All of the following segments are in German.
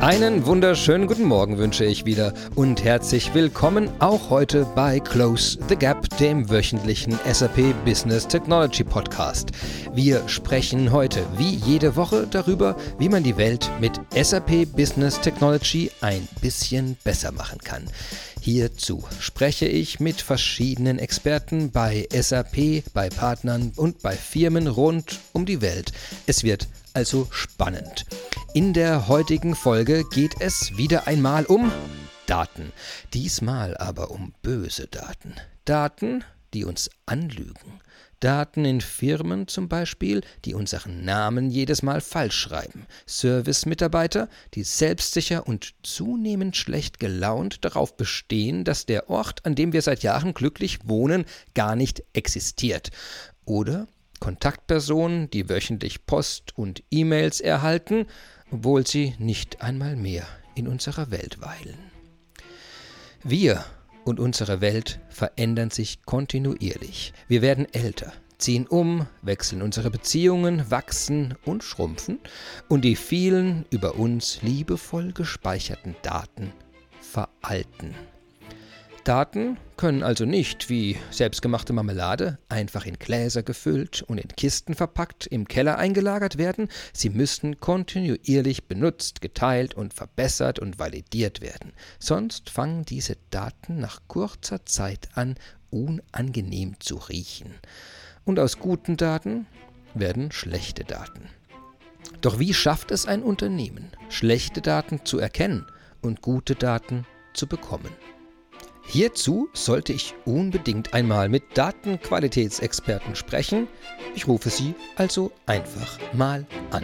Einen wunderschönen guten Morgen wünsche ich wieder und herzlich willkommen auch heute bei Close the Gap, dem wöchentlichen SAP Business Technology Podcast. Wir sprechen heute wie jede Woche darüber, wie man die Welt mit SAP Business Technology ein bisschen besser machen kann. Hierzu spreche ich mit verschiedenen Experten bei SAP, bei Partnern und bei Firmen rund um die Welt. Es wird also spannend. In der heutigen Folge geht es wieder einmal um Daten. Diesmal aber um böse Daten. Daten, die uns anlügen. Daten in Firmen zum Beispiel, die unseren Namen jedes Mal falsch schreiben. Service-Mitarbeiter, die selbstsicher und zunehmend schlecht gelaunt darauf bestehen, dass der Ort, an dem wir seit Jahren glücklich wohnen, gar nicht existiert. Oder Kontaktpersonen, die wöchentlich Post und E-Mails erhalten, obwohl sie nicht einmal mehr in unserer Welt weilen. Wir und unsere Welt verändern sich kontinuierlich. Wir werden älter, ziehen um, wechseln unsere Beziehungen, wachsen und schrumpfen und die vielen über uns liebevoll gespeicherten Daten veralten. Daten können also nicht, wie selbstgemachte Marmelade, einfach in Gläser gefüllt und in Kisten verpackt im Keller eingelagert werden, sie müssen kontinuierlich benutzt, geteilt und verbessert und validiert werden. Sonst fangen diese Daten nach kurzer Zeit an, unangenehm zu riechen. Und aus guten Daten werden schlechte Daten. Doch wie schafft es ein Unternehmen, schlechte Daten zu erkennen und gute Daten zu bekommen? Hierzu sollte ich unbedingt einmal mit Datenqualitätsexperten sprechen. Ich rufe sie also einfach mal an.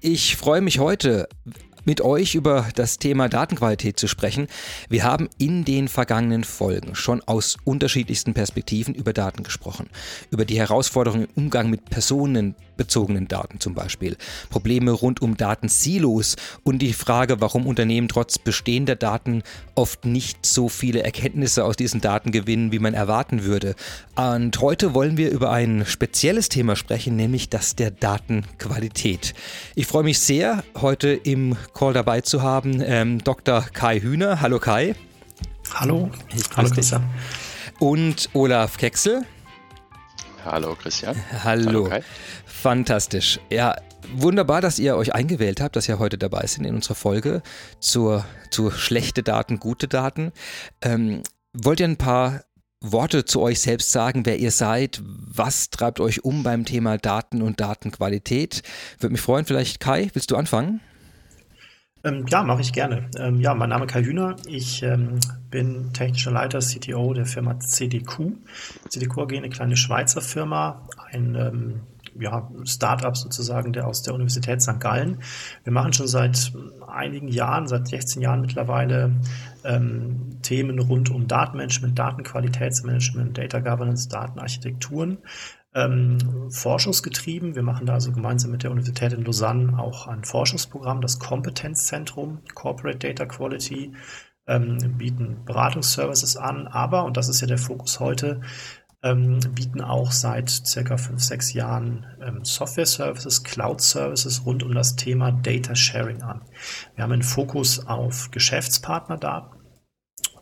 Ich freue mich heute mit euch über das Thema Datenqualität zu sprechen. Wir haben in den vergangenen Folgen schon aus unterschiedlichsten Perspektiven über Daten gesprochen. Über die Herausforderungen im Umgang mit personenbezogenen Daten zum Beispiel, Probleme rund um Datensilos und die Frage, warum Unternehmen trotz bestehender Daten oft nicht so viele Erkenntnisse aus diesen Daten gewinnen, wie man erwarten würde. Und heute wollen wir über ein spezielles Thema sprechen, nämlich das der Datenqualität. Ich freue mich sehr, heute im Call dabei zu haben ähm, Dr. Kai Hühner. Hallo Kai. Hallo. Ich Hallo Christian. Und Olaf Kecksel. Hallo Christian. Hallo. Hallo Kai. Fantastisch. Ja, wunderbar, dass ihr euch eingewählt habt, dass ihr heute dabei sind in unserer Folge zur, zu schlechte Daten, gute Daten. Ähm, wollt ihr ein paar Worte zu euch selbst sagen, wer ihr seid, was treibt euch um beim Thema Daten und Datenqualität? Würde mich freuen, vielleicht Kai, willst du anfangen? Ähm, ja, mache ich gerne. Ähm, ja, mein Name ist Kai Hühner. Ich ähm, bin technischer Leiter, CTO der Firma CDQ. CDQ AG, eine kleine Schweizer Firma, ein ähm, ja, Startup sozusagen, der aus der Universität St. Gallen. Wir machen schon seit einigen Jahren, seit 16 Jahren mittlerweile, ähm, Themen rund um Datenmanagement, Datenqualitätsmanagement, Data Governance, Datenarchitekturen ähm, forschungsgetrieben. Wir machen da also gemeinsam mit der Universität in Lausanne auch ein Forschungsprogramm, das Kompetenzzentrum Corporate Data Quality, ähm, bieten Beratungsservices an, aber, und das ist ja der Fokus heute, ähm, bieten auch seit circa fünf, sechs Jahren ähm, Software-Services, Cloud-Services rund um das Thema Data Sharing an. Wir haben einen Fokus auf Geschäftspartnerdaten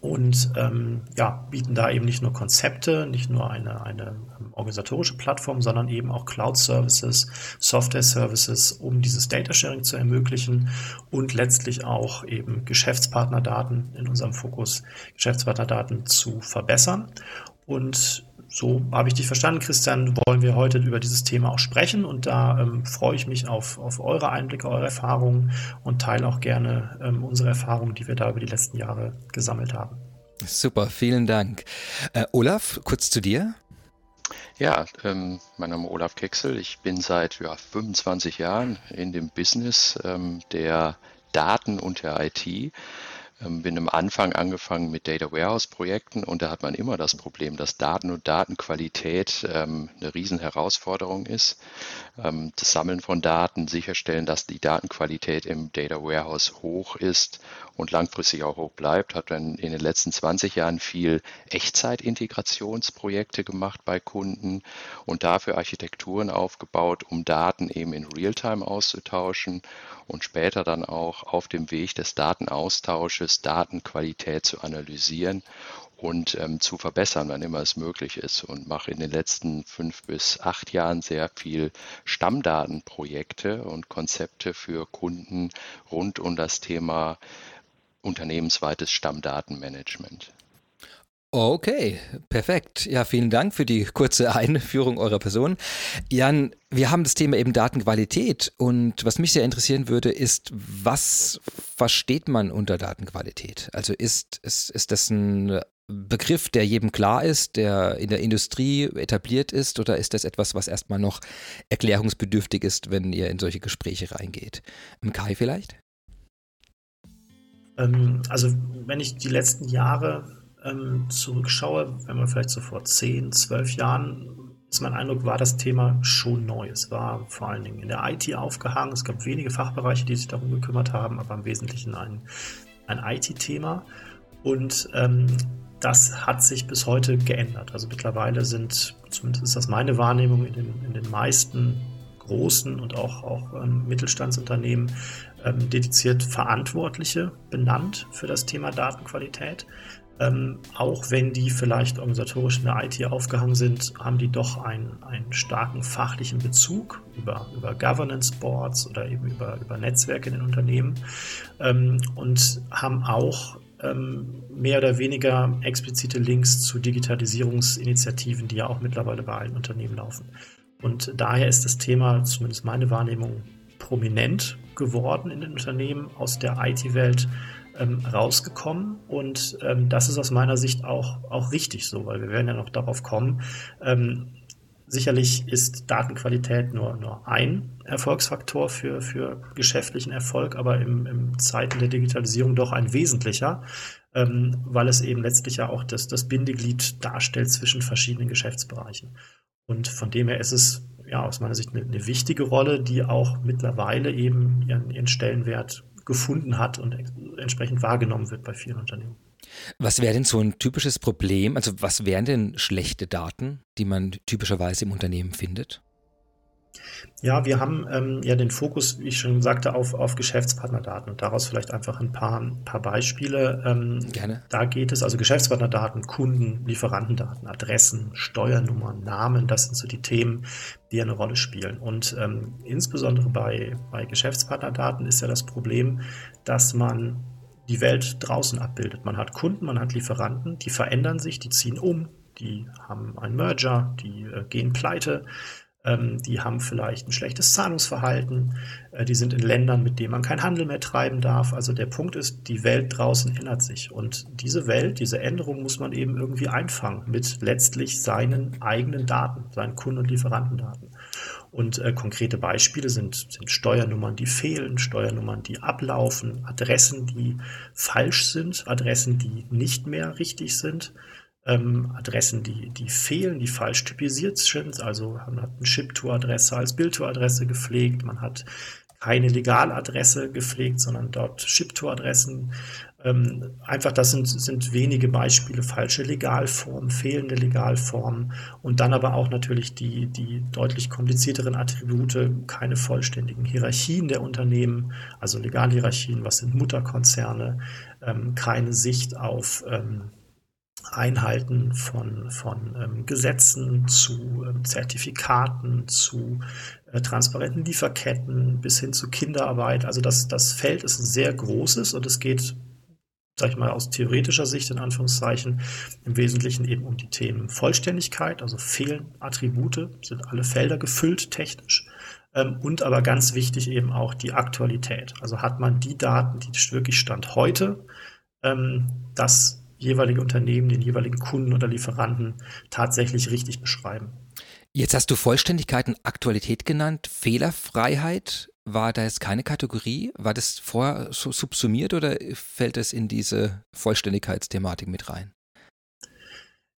und ähm, ja, bieten da eben nicht nur Konzepte, nicht nur eine, eine ähm, organisatorische Plattform, sondern eben auch Cloud-Services, Software-Services, um dieses Data-Sharing zu ermöglichen und letztlich auch eben Geschäftspartnerdaten in unserem Fokus, Geschäftspartnerdaten zu verbessern. Und so habe ich dich verstanden, Christian, wollen wir heute über dieses Thema auch sprechen und da ähm, freue ich mich auf, auf eure Einblicke, eure Erfahrungen und teile auch gerne ähm, unsere Erfahrungen, die wir da über die letzten Jahre gesammelt haben. Super, vielen Dank. Äh, Olaf, kurz zu dir. Ja, ähm, mein Name ist Olaf Kecksel. Ich bin seit ja, 25 Jahren in dem Business ähm, der Daten und der IT bin am Anfang angefangen mit Data Warehouse Projekten und da hat man immer das Problem, dass Daten und Datenqualität ähm, eine Riesenherausforderung ist. Ähm, das Sammeln von Daten, sicherstellen, dass die Datenqualität im Data Warehouse hoch ist und langfristig auch hoch bleibt, hat dann in den letzten 20 Jahren viel Echtzeitintegrationsprojekte gemacht bei Kunden und dafür Architekturen aufgebaut, um Daten eben in Realtime auszutauschen und später dann auch auf dem Weg des Datenaustausches Datenqualität zu analysieren und ähm, zu verbessern, wann immer es möglich ist. Und mache in den letzten fünf bis acht Jahren sehr viel Stammdatenprojekte und Konzepte für Kunden rund um das Thema unternehmensweites Stammdatenmanagement. Okay, perfekt. Ja, vielen Dank für die kurze Einführung eurer Person. Jan, wir haben das Thema eben Datenqualität und was mich sehr interessieren würde, ist, was versteht man unter Datenqualität? Also ist, ist, ist das ein Begriff, der jedem klar ist, der in der Industrie etabliert ist, oder ist das etwas, was erstmal noch erklärungsbedürftig ist, wenn ihr in solche Gespräche reingeht? Im Kai vielleicht? Ähm, also, wenn ich die letzten Jahre ähm, zurückschaue, wenn man vielleicht so vor 10, 12 Jahren, ist mein Eindruck, war das Thema schon neu. Es war vor allen Dingen in der IT aufgehangen. Es gab wenige Fachbereiche, die sich darum gekümmert haben, aber im Wesentlichen ein, ein IT-Thema. Und ähm, das hat sich bis heute geändert. Also mittlerweile sind, zumindest ist das meine Wahrnehmung, in den, in den meisten großen und auch, auch ähm, Mittelstandsunternehmen ähm, dediziert Verantwortliche benannt für das Thema Datenqualität. Ähm, auch wenn die vielleicht organisatorisch in der IT aufgehangen sind, haben die doch einen, einen starken fachlichen Bezug über, über Governance Boards oder eben über, über Netzwerke in den Unternehmen ähm, und haben auch ähm, mehr oder weniger explizite Links zu Digitalisierungsinitiativen, die ja auch mittlerweile bei allen Unternehmen laufen. Und daher ist das Thema, zumindest meine Wahrnehmung, prominent geworden in den Unternehmen aus der IT-Welt ähm, rausgekommen. Und ähm, das ist aus meiner Sicht auch, auch richtig so, weil wir werden ja noch darauf kommen. Ähm, sicherlich ist Datenqualität nur, nur ein Erfolgsfaktor für, für geschäftlichen Erfolg, aber im, im Zeiten der Digitalisierung doch ein wesentlicher, ähm, weil es eben letztlich ja auch das, das Bindeglied darstellt zwischen verschiedenen Geschäftsbereichen. Und von dem her ist es ja aus meiner Sicht eine, eine wichtige Rolle, die auch mittlerweile eben ihren, ihren Stellenwert gefunden hat und entsprechend wahrgenommen wird bei vielen Unternehmen. Was wäre denn so ein typisches Problem? Also was wären denn schlechte Daten, die man typischerweise im Unternehmen findet? Ja, wir haben ähm, ja den Fokus, wie ich schon sagte, auf, auf Geschäftspartnerdaten und daraus vielleicht einfach ein paar, ein paar Beispiele. Ähm, Gerne. Da geht es also Geschäftspartnerdaten, Kunden, Lieferantendaten, Adressen, Steuernummern, Namen, das sind so die Themen, die eine Rolle spielen. Und ähm, insbesondere bei, bei Geschäftspartnerdaten ist ja das Problem, dass man die Welt draußen abbildet. Man hat Kunden, man hat Lieferanten, die verändern sich, die ziehen um, die haben einen Merger, die äh, gehen pleite ähm, die haben vielleicht ein schlechtes Zahlungsverhalten, äh, die sind in Ländern, mit denen man keinen Handel mehr treiben darf. Also der Punkt ist, die Welt draußen ändert sich. Und diese Welt, diese Änderung muss man eben irgendwie einfangen mit letztlich seinen eigenen Daten, seinen Kunden- und Lieferantendaten. Und äh, konkrete Beispiele sind, sind Steuernummern, die fehlen, Steuernummern, die ablaufen, Adressen, die falsch sind, Adressen, die nicht mehr richtig sind ähm, Adressen, die, die fehlen, die falsch typisiert sind. Also man hat eine Ship-to-Adresse als Bill-to-Adresse gepflegt, man hat keine Legaladresse gepflegt, sondern dort Ship-to-Adressen. Ähm, einfach, das sind, sind wenige Beispiele, falsche Legalformen, fehlende Legalformen und dann aber auch natürlich die, die deutlich komplizierteren Attribute, keine vollständigen Hierarchien der Unternehmen, also Legalhierarchien, was sind Mutterkonzerne, ähm, keine Sicht auf ähm, Einhalten von, von ähm, Gesetzen zu ähm, Zertifikaten, zu äh, transparenten Lieferketten bis hin zu Kinderarbeit. Also das, das Feld ist ein sehr großes und es geht, sag ich mal, aus theoretischer Sicht in Anführungszeichen im Wesentlichen eben um die Themen Vollständigkeit, also fehlen Attribute, sind alle Felder gefüllt technisch. Ähm, und aber ganz wichtig eben auch die Aktualität. Also hat man die Daten, die wirklich Stand heute, ähm, das jeweilige Unternehmen, den jeweiligen Kunden oder Lieferanten tatsächlich richtig beschreiben. Jetzt hast du Vollständigkeit und Aktualität genannt, Fehlerfreiheit. War da jetzt keine Kategorie? War das vorher subsumiert oder fällt es in diese Vollständigkeitsthematik mit rein?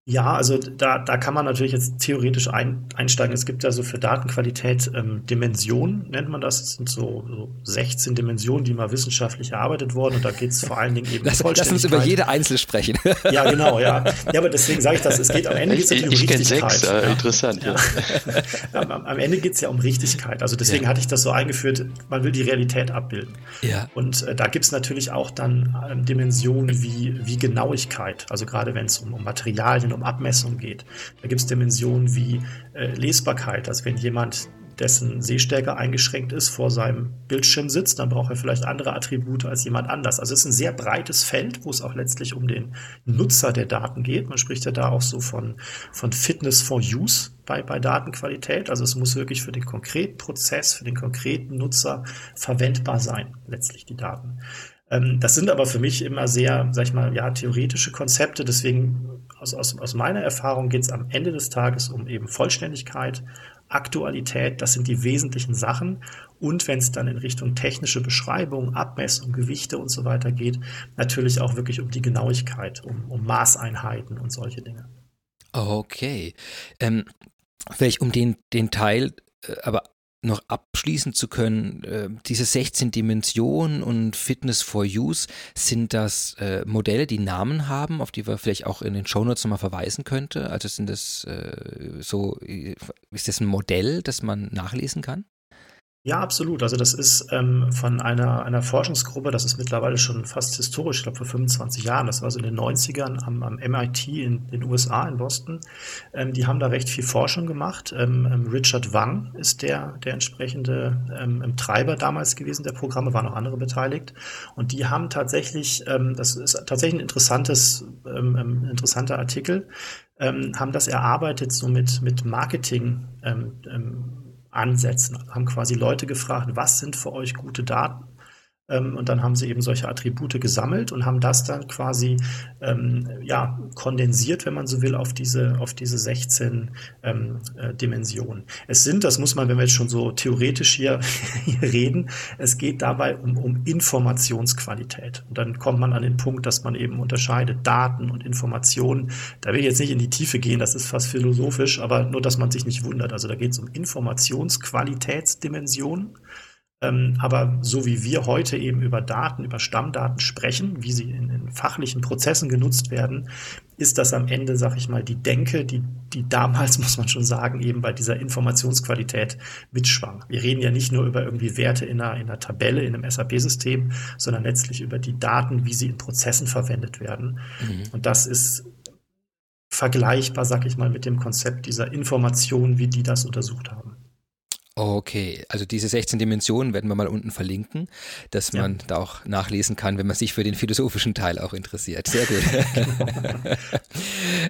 Ja, also da, da kann man natürlich jetzt theoretisch ein, einsteigen. Es gibt ja so für Datenqualität ähm, Dimensionen, nennt man das. Das sind so, so 16 Dimensionen, die mal wissenschaftlich erarbeitet wurden. Und da geht es vor allen Dingen eben lass, Lass uns über jede einzelne sprechen. Ja, genau, ja. Ja, aber deswegen sage ich das. Es geht am Ende geht's um die ich Richtigkeit. Sechs, äh. Interessant, ja. ja. am, am, Ende geht es ja um Richtigkeit. Also deswegen ja. hatte ich das so eingeführt, man will die Realität abbilden. Ja. Und äh, da gibt es natürlich auch dann ähm, Dimensionen wie, wie Genauigkeit. Also gerade wenn es um, um Materialien um Abmessung geht. Da gibt es Dimensionen wie äh, Lesbarkeit, also wenn jemand dessen Sehstärke eingeschränkt ist, vor seinem Bildschirm sitzt, dann braucht er vielleicht andere Attribute als jemand anders. Also es ist ein sehr breites Feld, wo es auch letztlich um den Nutzer der Daten geht. Man spricht ja da auch so von, von Fitness for Use bei, bei Datenqualität. Also es muss wirklich für den konkreten Prozess, für den konkreten Nutzer verwendbar sein, letztlich die Daten. Ähm, das sind aber für mich immer sehr, sag ich mal, ja, theoretische Konzepte. Deswegen aus, aus, aus meiner Erfahrung geht es am Ende des Tages um eben Vollständigkeit, Aktualität, das sind die wesentlichen Sachen. Und wenn es dann in Richtung technische Beschreibung, Abmessung, Gewichte und so weiter geht, natürlich auch wirklich um die Genauigkeit, um, um Maßeinheiten und solche Dinge. Okay. Ähm, vielleicht um den, den Teil äh, aber noch abschließen zu können, äh, diese 16 Dimensionen und Fitness for Use, sind das äh, Modelle, die Namen haben, auf die wir vielleicht auch in den Shownotes nochmal verweisen könnte? Also sind das äh, so, ist das ein Modell, das man nachlesen kann? Ja, absolut. Also das ist ähm, von einer, einer Forschungsgruppe, das ist mittlerweile schon fast historisch, ich glaube vor 25 Jahren, das war so in den 90ern am, am MIT in den USA in Boston. Ähm, die haben da recht viel Forschung gemacht. Ähm, ähm Richard Wang ist der, der entsprechende ähm, Treiber damals gewesen der Programme, waren auch andere beteiligt. Und die haben tatsächlich, ähm, das ist tatsächlich ein interessantes, ähm, interessanter Artikel, ähm, haben das erarbeitet so mit, mit Marketing. Ähm, ähm, ansetzen. Also haben quasi Leute gefragt, was sind für euch gute Daten? Ähm, und dann haben sie eben solche Attribute gesammelt und haben das dann quasi ähm, ja, kondensiert, wenn man so will, auf diese, auf diese 16 ähm, äh, Dimensionen. Es sind, das muss man, wenn wir jetzt schon so theoretisch hier, hier reden, es geht dabei um, um Informationsqualität. Und dann kommt man an den Punkt, dass man eben unterscheidet Daten und Informationen. Da will ich jetzt nicht in die Tiefe gehen, das ist fast philosophisch, aber nur, dass man sich nicht wundert. Also da geht es um Informationsqualitätsdimensionen. Ähm, aber so wie wir heute eben über Daten, über Stammdaten sprechen, wie sie in, in fachlichen Prozessen genutzt werden, ist das am Ende, sag ich mal, die Denke, die, die damals, muss man schon sagen, eben bei dieser Informationsqualität mitschwang. Wir reden ja nicht nur über irgendwie Werte in einer, in einer Tabelle, in einem SAP-System, sondern letztlich über die Daten, wie sie in Prozessen verwendet werden. Mhm. Und das ist vergleichbar, sag ich mal, mit dem Konzept dieser Information, wie die das untersucht haben. Okay, also diese 16 Dimensionen werden wir mal unten verlinken, dass man ja. da auch nachlesen kann, wenn man sich für den philosophischen Teil auch interessiert. Sehr gut.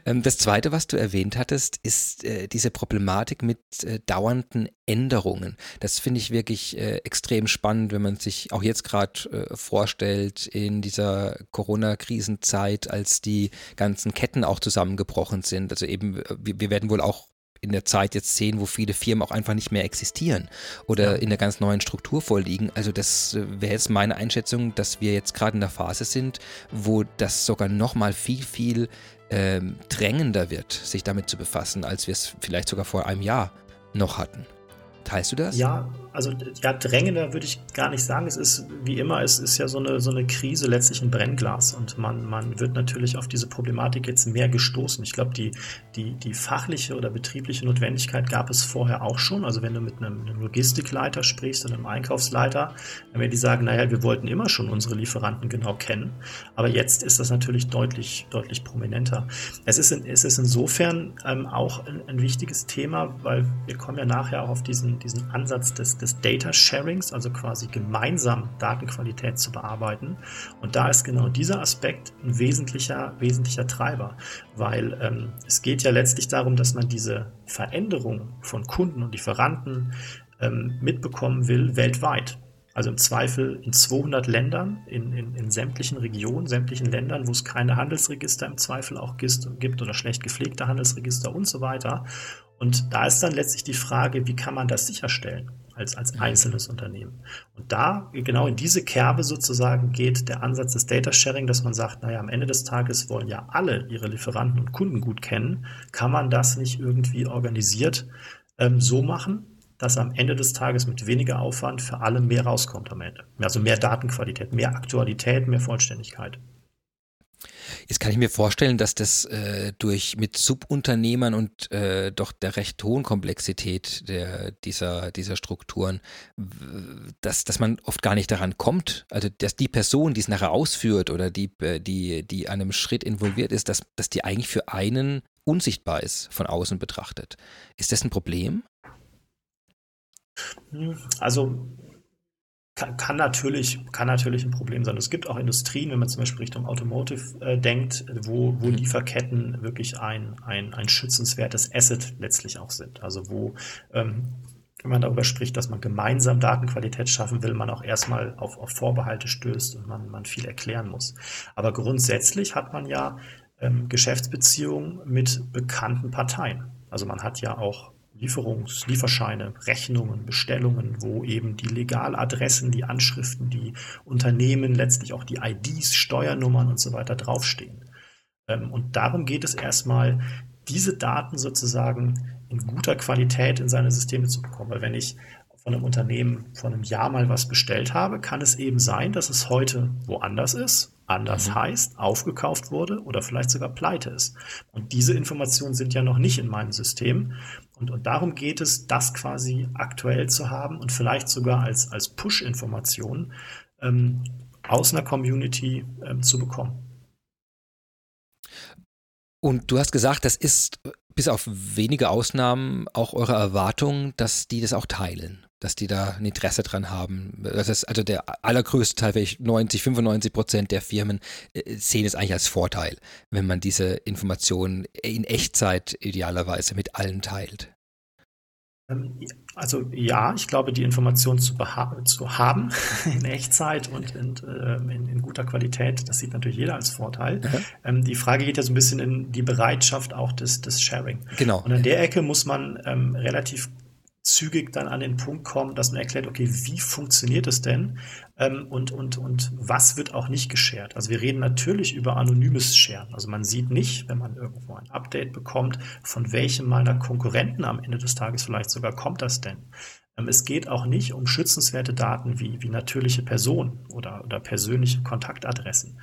Ähm, das Zweite, was du erwähnt hattest, ist äh, diese Problematik mit äh, dauernden Änderungen. Das finde ich wirklich äh, extrem spannend, wenn man sich auch jetzt gerade vorstellt in dieser Corona-Krisenzeit, als die ganzen Ketten auch zusammengebrochen sind. Also eben, wir, wir werden wohl auch in der Zeit jetzt sehen, wo viele Firmen auch einfach nicht mehr existieren oder ja. in der ganz neuen Struktur vorliegen. Also das äh, wäre jetzt meine Einschätzung, dass wir jetzt gerade in der Phase sind, wo das sogar noch mal viel, viel ähm, drängender wird, sich damit zu befassen, als wir es vielleicht sogar vor einem Jahr noch hatten. Teilst du das? Ja, also ja, drängender würde ich gar nicht sagen. Es ist wie immer, es ist ja so eine, so eine Krise letztlich ein Brennglas und man, man wird natürlich auf diese Problematik jetzt mehr gestoßen. Ich glaube, die, die, die fachliche oder betriebliche Notwendigkeit gab es vorher auch schon. Also wenn du mit einem, einem Logistikleiter sprichst und einem Einkaufsleiter, dann werden die sagen, naja, wir wollten immer schon unsere Lieferanten genau kennen. Aber jetzt ist das natürlich deutlich, deutlich prominenter. Es ist, in, es ist insofern ähm, auch ein, ein wichtiges Thema, weil wir kommen ja nachher auch auf diesen, diesen Ansatz des des Data Sharings, also quasi gemeinsam Datenqualität zu bearbeiten. Und da ist genau dieser Aspekt ein wesentlicher, wesentlicher Treiber, weil ähm, es geht ja letztlich darum, dass man diese Veränderung von Kunden und Lieferanten ähm, mitbekommen will weltweit. Also im Zweifel in 200 Ländern, in, in, in, sämtlichen Regionen, sämtlichen Ländern, wo es keine Handelsregister im Zweifel auch gibt oder schlecht gepflegte Handelsregister und so weiter. Und da ist dann letztlich die Frage, wie kann man das sicherstellen? Als, als mhm. einzelnes Unternehmen. Und da, genau in diese Kerbe sozusagen, geht der Ansatz des Data Sharing, dass man sagt, naja, am Ende des Tages wollen ja alle ihre Lieferanten und Kunden gut kennen. Kann man das nicht irgendwie organisiert ähm, so machen, dass am Ende des Tages mit weniger Aufwand für alle mehr rauskommt am Ende? Also mehr Datenqualität, mehr Aktualität, mehr Vollständigkeit. Jetzt kann ich mir vorstellen, dass das äh, durch mit Subunternehmern und äh, doch der recht hohen Komplexität der, dieser, dieser Strukturen, dass, dass man oft gar nicht daran kommt, also dass die Person, die es nachher ausführt oder die, äh, die, die an einem Schritt involviert ist, dass, dass die eigentlich für einen unsichtbar ist, von außen betrachtet. Ist das ein Problem? Also kann, kann, natürlich, kann natürlich ein Problem sein. Es gibt auch Industrien, wenn man zum Beispiel Richtung Automotive äh, denkt, wo, wo mhm. Lieferketten wirklich ein, ein, ein schützenswertes Asset letztlich auch sind. Also wo, ähm, wenn man darüber spricht, dass man gemeinsam Datenqualität schaffen will, man auch erstmal auf, auf Vorbehalte stößt und man, man viel erklären muss. Aber grundsätzlich hat man ja ähm, Geschäftsbeziehungen mit bekannten Parteien. Also man hat ja auch Lieferungs-, Lieferscheine, Rechnungen, Bestellungen, wo eben die Legaladressen, die Anschriften, die Unternehmen, letztlich auch die IDs, Steuernummern und so weiter draufstehen. Ähm, und darum geht es erstmal, diese Daten sozusagen in guter Qualität in seine Systeme zu bekommen. Weil wenn ich von einem Unternehmen vor einem Jahr mal was bestellt habe, kann es eben sein, dass es heute woanders ist, anders mhm. heißt, aufgekauft wurde oder vielleicht sogar pleite ist. Und diese Informationen sind ja noch nicht in meinem System. Und, und darum geht es, das quasi aktuell zu haben und vielleicht sogar als, als Push-Information ähm, aus einer Community ähm, zu bekommen. Und du hast gesagt, das ist bis auf wenige Ausnahmen auch eure Erwartung, dass die das auch teilen, dass die da ein Interesse dran haben. Das ist also der allergrößte Teil, vielleicht 90, 95 Prozent der Firmen äh, sehen es eigentlich als Vorteil, wenn man diese Informationen in Echtzeit idealerweise mit allen teilt. Ähm, also ja, ich glaube, die Information zu, zu haben in Echtzeit und in, ähm, in, in, guter Qualität, das sieht natürlich jeder als Vorteil. Mhm. die Frage geht ja so ein bisschen in die Bereitschaft auch des, des Sharing. Genau. Und an der Ecke muss man ähm, relativ zügig dann an den Punkt kommen, dass man erklärt, okay, wie funktioniert es denn ähm, und, und, und was wird auch nicht geshared. Also wir reden natürlich über anonymes Sharen. Also man sieht nicht, wenn man irgendwo ein Update bekommt, von welchem meiner Konkurrenten am Ende des Tages vielleicht sogar kommt das denn. Ähm, es geht auch nicht um schützenswerte Daten wie, wie natürliche Personen oder, oder persönliche Kontaktadressen.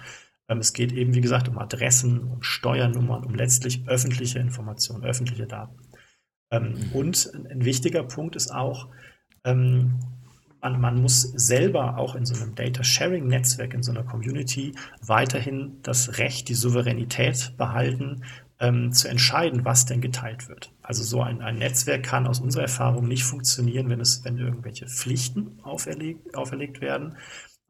Ähm, es geht eben, wie gesagt, um Adressen, um Steuernummern, um letztlich öffentliche Informationen, öffentliche Daten. Ähm, mhm. Und ein wichtiger Punkt ist auch, ähm, man, man, muss selber auch in so einem Data Sharing Netzwerk, in so einer Community weiterhin das Recht, die Souveränität behalten, ähm, zu entscheiden, was denn geteilt wird. Also so ein, ein, Netzwerk kann aus unserer Erfahrung nicht funktionieren, wenn es, wenn irgendwelche Pflichten auferlegt, auferlegt werden,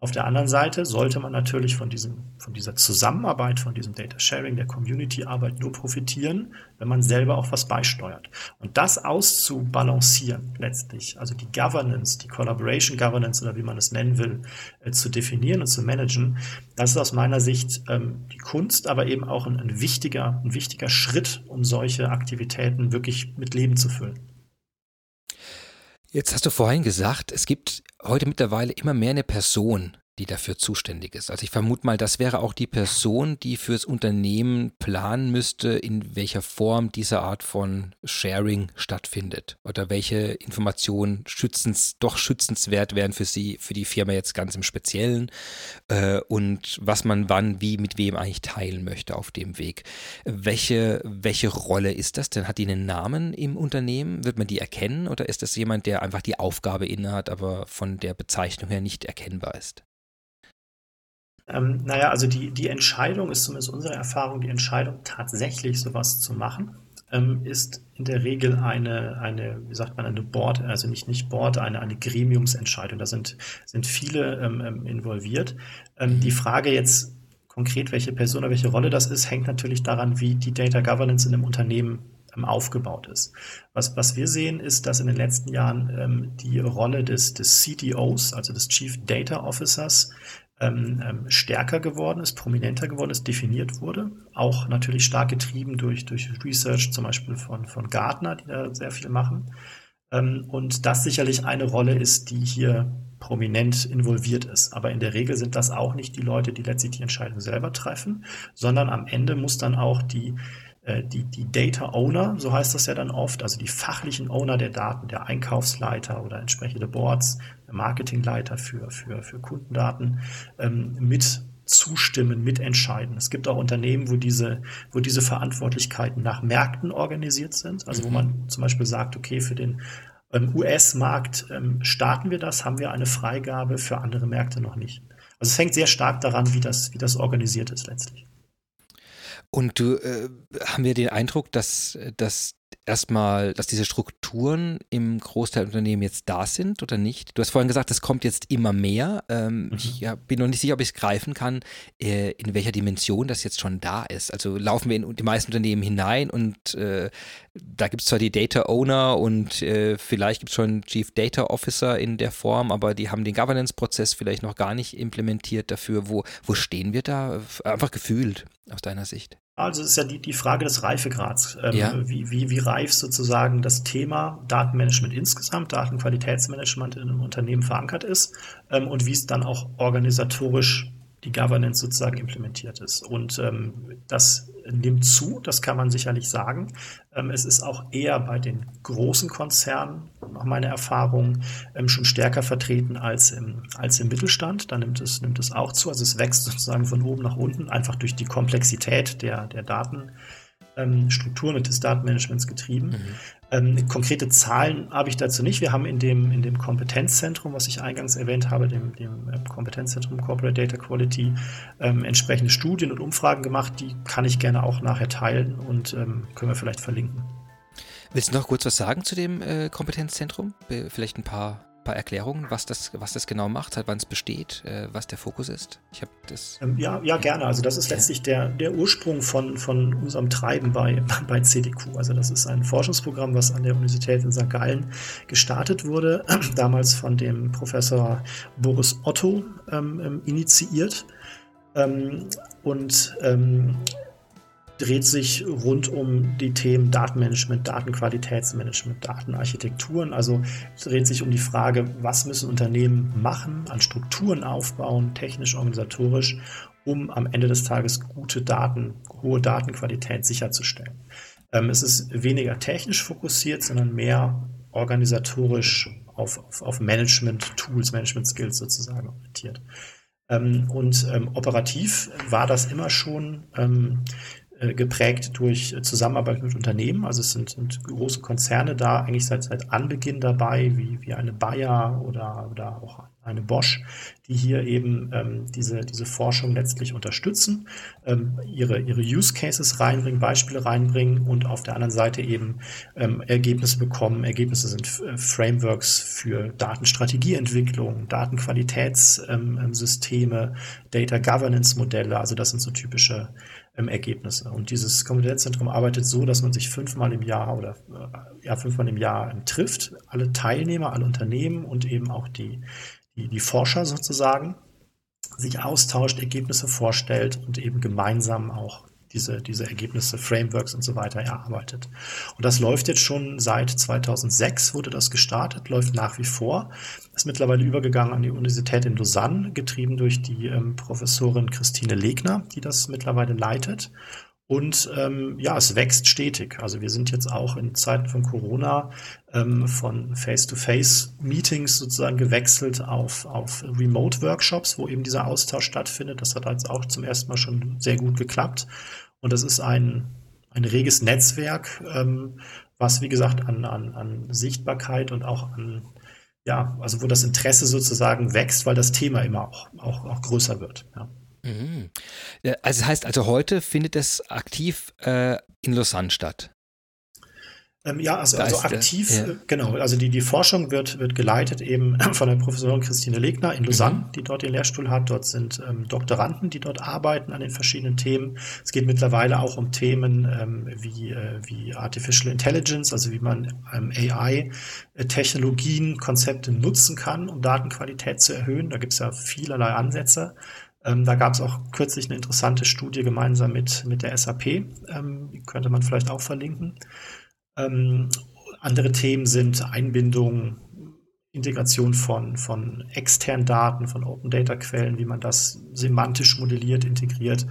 auf der anderen Seite sollte man natürlich von, diesem, von dieser Zusammenarbeit, von diesem Data Sharing, der Community-Arbeit nur profitieren, wenn man selber auch was beisteuert. Und das auszubalancieren letztlich, also die Governance, die Collaboration Governance oder wie man es nennen will, äh, zu definieren und zu managen, das ist aus meiner Sicht ähm, die Kunst, aber eben auch ein, ein, wichtiger, ein wichtiger Schritt, um solche Aktivitäten wirklich mit Leben zu füllen. Jetzt hast du vorhin gesagt, es gibt heute mittlerweile immer mehr eine Person, die dafür zuständig ist. Also ich vermute mal, das wäre auch die Person, die fürs Unternehmen planen müsste, in welcher Form diese Art von Sharing stattfindet oder welche Informationen schützens, doch schützenswert wären für sie, für die Firma jetzt ganz im Speziellen äh, und was man wann, wie, mit wem eigentlich teilen möchte auf dem Weg. Welche, welche Rolle ist das denn? Hat die einen Namen im Unternehmen? Wird man die erkennen oder ist das jemand, der einfach die Aufgabe innehat, aber von der Bezeichnung her nicht erkennbar ist? Ähm, naja, also die, die Entscheidung ist zumindest unsere Erfahrung, die Entscheidung tatsächlich sowas zu machen, ähm, ist in der Regel eine, eine, wie sagt man, eine Board, also nicht, nicht Board, eine, eine Gremiumsentscheidung. Da sind, sind viele ähm, ähm involviert. Ähm, die Frage jetzt konkret, welche Person oder welche Rolle das ist, hängt natürlich daran, wie die Data Governance in einem Unternehmen ähm, aufgebaut ist. Was, was wir sehen, ist, dass in den letzten Jahren ähm, die Rolle des, des CDOs, also des Chief Data Officers, ähm, ähm, stärker geworden ist, prominenter geworden ist, definiert wurde. Auch natürlich stark getrieben durch, durch Research, zum Beispiel von, von Gartner, die da sehr viel machen. Ähm, und das sicherlich eine Rolle ist, die hier prominent involviert ist. Aber in der Regel sind das auch nicht die Leute, die letztlich die Entscheidung selber treffen, sondern am Ende muss dann auch die die, die Data Owner, so heißt das ja dann oft, also die fachlichen Owner der Daten, der Einkaufsleiter oder entsprechende Boards, der Marketingleiter für, für, für Kundendaten, ähm, mit zustimmen, mitentscheiden. Es gibt auch Unternehmen, wo diese, wo diese Verantwortlichkeiten nach Märkten organisiert sind, also wo mhm. man zum Beispiel sagt, okay, für den ähm, US-Markt ähm, starten wir das, haben wir eine Freigabe, für andere Märkte noch nicht. Also es hängt sehr stark daran, wie das, wie das organisiert ist letztlich. Und du äh, haben wir den Eindruck, dass, dass erstmal, dass diese Strukturen im Großteil der Unternehmen jetzt da sind oder nicht? Du hast vorhin gesagt, es kommt jetzt immer mehr. Ähm, mhm. Ich ja, bin noch nicht sicher, ob ich es greifen kann, äh, in welcher Dimension das jetzt schon da ist. Also laufen wir in die meisten Unternehmen hinein und äh, da gibt es zwar die Data Owner und äh, vielleicht gibt es schon Chief Data Officer in der Form, aber die haben den Governance-Prozess vielleicht noch gar nicht implementiert dafür. Wo, wo stehen wir da? Einfach gefühlt aus deiner Sicht. Also es ist ja die, die Frage des Reifegrads. Ähm, ja. wie, wie, wie reif sozusagen das Thema Datenmanagement insgesamt, Datenqualitätsmanagement in einem Unternehmen verankert ist ähm, und wie es dann auch organisatorisch die Governance sozusagen implementiert ist. Und ähm, das nimmt zu, das kann man sicherlich sagen. Ähm, es ist auch eher bei den großen Konzernen, nach meiner Erfahrung, ähm, schon stärker vertreten als im, als im Mittelstand. Da nimmt es, nimmt es auch zu. Also es wächst sozusagen von oben nach unten, einfach durch die Komplexität der, der Daten ähm, und des Datenmanagements getrieben. Mhm. Ähm, konkrete Zahlen habe ich dazu nicht. Wir haben in dem, in dem Kompetenzzentrum, was ich eingangs erwähnt habe, dem, dem ähm, Kompetenzzentrum Corporate Data Quality, ähm, entsprechende Studien und Umfragen gemacht. Die kann ich gerne auch nachher teilen und ähm, können wir vielleicht verlinken. Willst du noch kurz was sagen zu dem äh, Kompetenzzentrum? Vielleicht ein paar paar Erklärungen, was das, was das genau macht, seit wann es besteht, äh, was der Fokus ist? Ich habe das. Ähm, ja, ja, gerne. Also das ist letztlich der, der Ursprung von, von unserem Treiben bei, bei CDQ. Also das ist ein Forschungsprogramm, was an der Universität in St. Gallen gestartet wurde, damals von dem Professor Boris Otto ähm, ähm initiiert. Ähm, und ähm, dreht sich rund um die Themen Datenmanagement, Datenqualitätsmanagement, Datenarchitekturen. Also dreht sich um die Frage, was müssen Unternehmen machen, an Strukturen aufbauen, technisch, organisatorisch, um am Ende des Tages gute Daten, hohe Datenqualität sicherzustellen. Ähm, es ist weniger technisch fokussiert, sondern mehr organisatorisch auf, auf, auf Management-Tools, Management-Skills sozusagen orientiert. Ähm, und ähm, operativ war das immer schon ähm, äh, geprägt durch Zusammenarbeit mit Unternehmen. Also es sind, sind, große Konzerne da eigentlich seit, seit Anbeginn dabei, wie, wie eine Bayer oder, oder auch eine Bosch, die hier eben ähm, diese, diese Forschung letztlich unterstützen, ähm, ihre, ihre Use Cases reinbringen, Beispiele reinbringen und auf der anderen Seite eben ähm, Ergebnisse bekommen. Ergebnisse sind äh, Frameworks für Datenstrategieentwicklung, Datenqualitätssysteme, ähm, Data Governance Modelle. Also das sind so typische Ergebnisse. Und dieses Kompetenzzentrum arbeitet so, dass man sich fünfmal im Jahr oder äh, ja, fünfmal im Jahr trifft, alle Teilnehmer, alle Unternehmen und eben auch die, die, die Forscher sozusagen, sich austauscht, Ergebnisse vorstellt und eben gemeinsam auch diese, diese Ergebnisse, Frameworks und so weiter erarbeitet. Und das läuft jetzt schon seit 2006, wurde das gestartet, läuft nach wie vor, ist mittlerweile übergegangen an die Universität in Lausanne, getrieben durch die ähm, Professorin Christine Legner, die das mittlerweile leitet. Und ähm, ja, es wächst stetig. Also wir sind jetzt auch in Zeiten von Corona ähm, von Face-to-Face-Meetings sozusagen gewechselt auf, auf Remote-Workshops, wo eben dieser Austausch stattfindet. Das hat jetzt auch zum ersten Mal schon sehr gut geklappt. Und das ist ein, ein reges Netzwerk, ähm, was, wie gesagt, an, an, an Sichtbarkeit und auch an, ja, also wo das Interesse sozusagen wächst, weil das Thema immer auch, auch, auch größer wird. Ja. Mhm. Also das heißt also heute findet es aktiv äh, in Lausanne statt. Ähm, ja, also, also aktiv, ja. Äh, genau. Also die, die Forschung wird, wird geleitet eben von der Professorin Christine Legner in Lausanne, mhm. die dort den Lehrstuhl hat. Dort sind ähm, Doktoranden, die dort arbeiten an den verschiedenen Themen. Es geht mittlerweile auch um Themen ähm, wie, äh, wie Artificial Intelligence, also wie man ähm, AI-Technologien, Konzepte nutzen kann, um Datenqualität zu erhöhen. Da gibt es ja vielerlei Ansätze. Ähm, da gab es auch kürzlich eine interessante Studie gemeinsam mit, mit der SAP. Ähm, die könnte man vielleicht auch verlinken. Ähm, andere Themen sind Einbindung, Integration von, von externen Daten, von Open Data Quellen, wie man das semantisch modelliert, integriert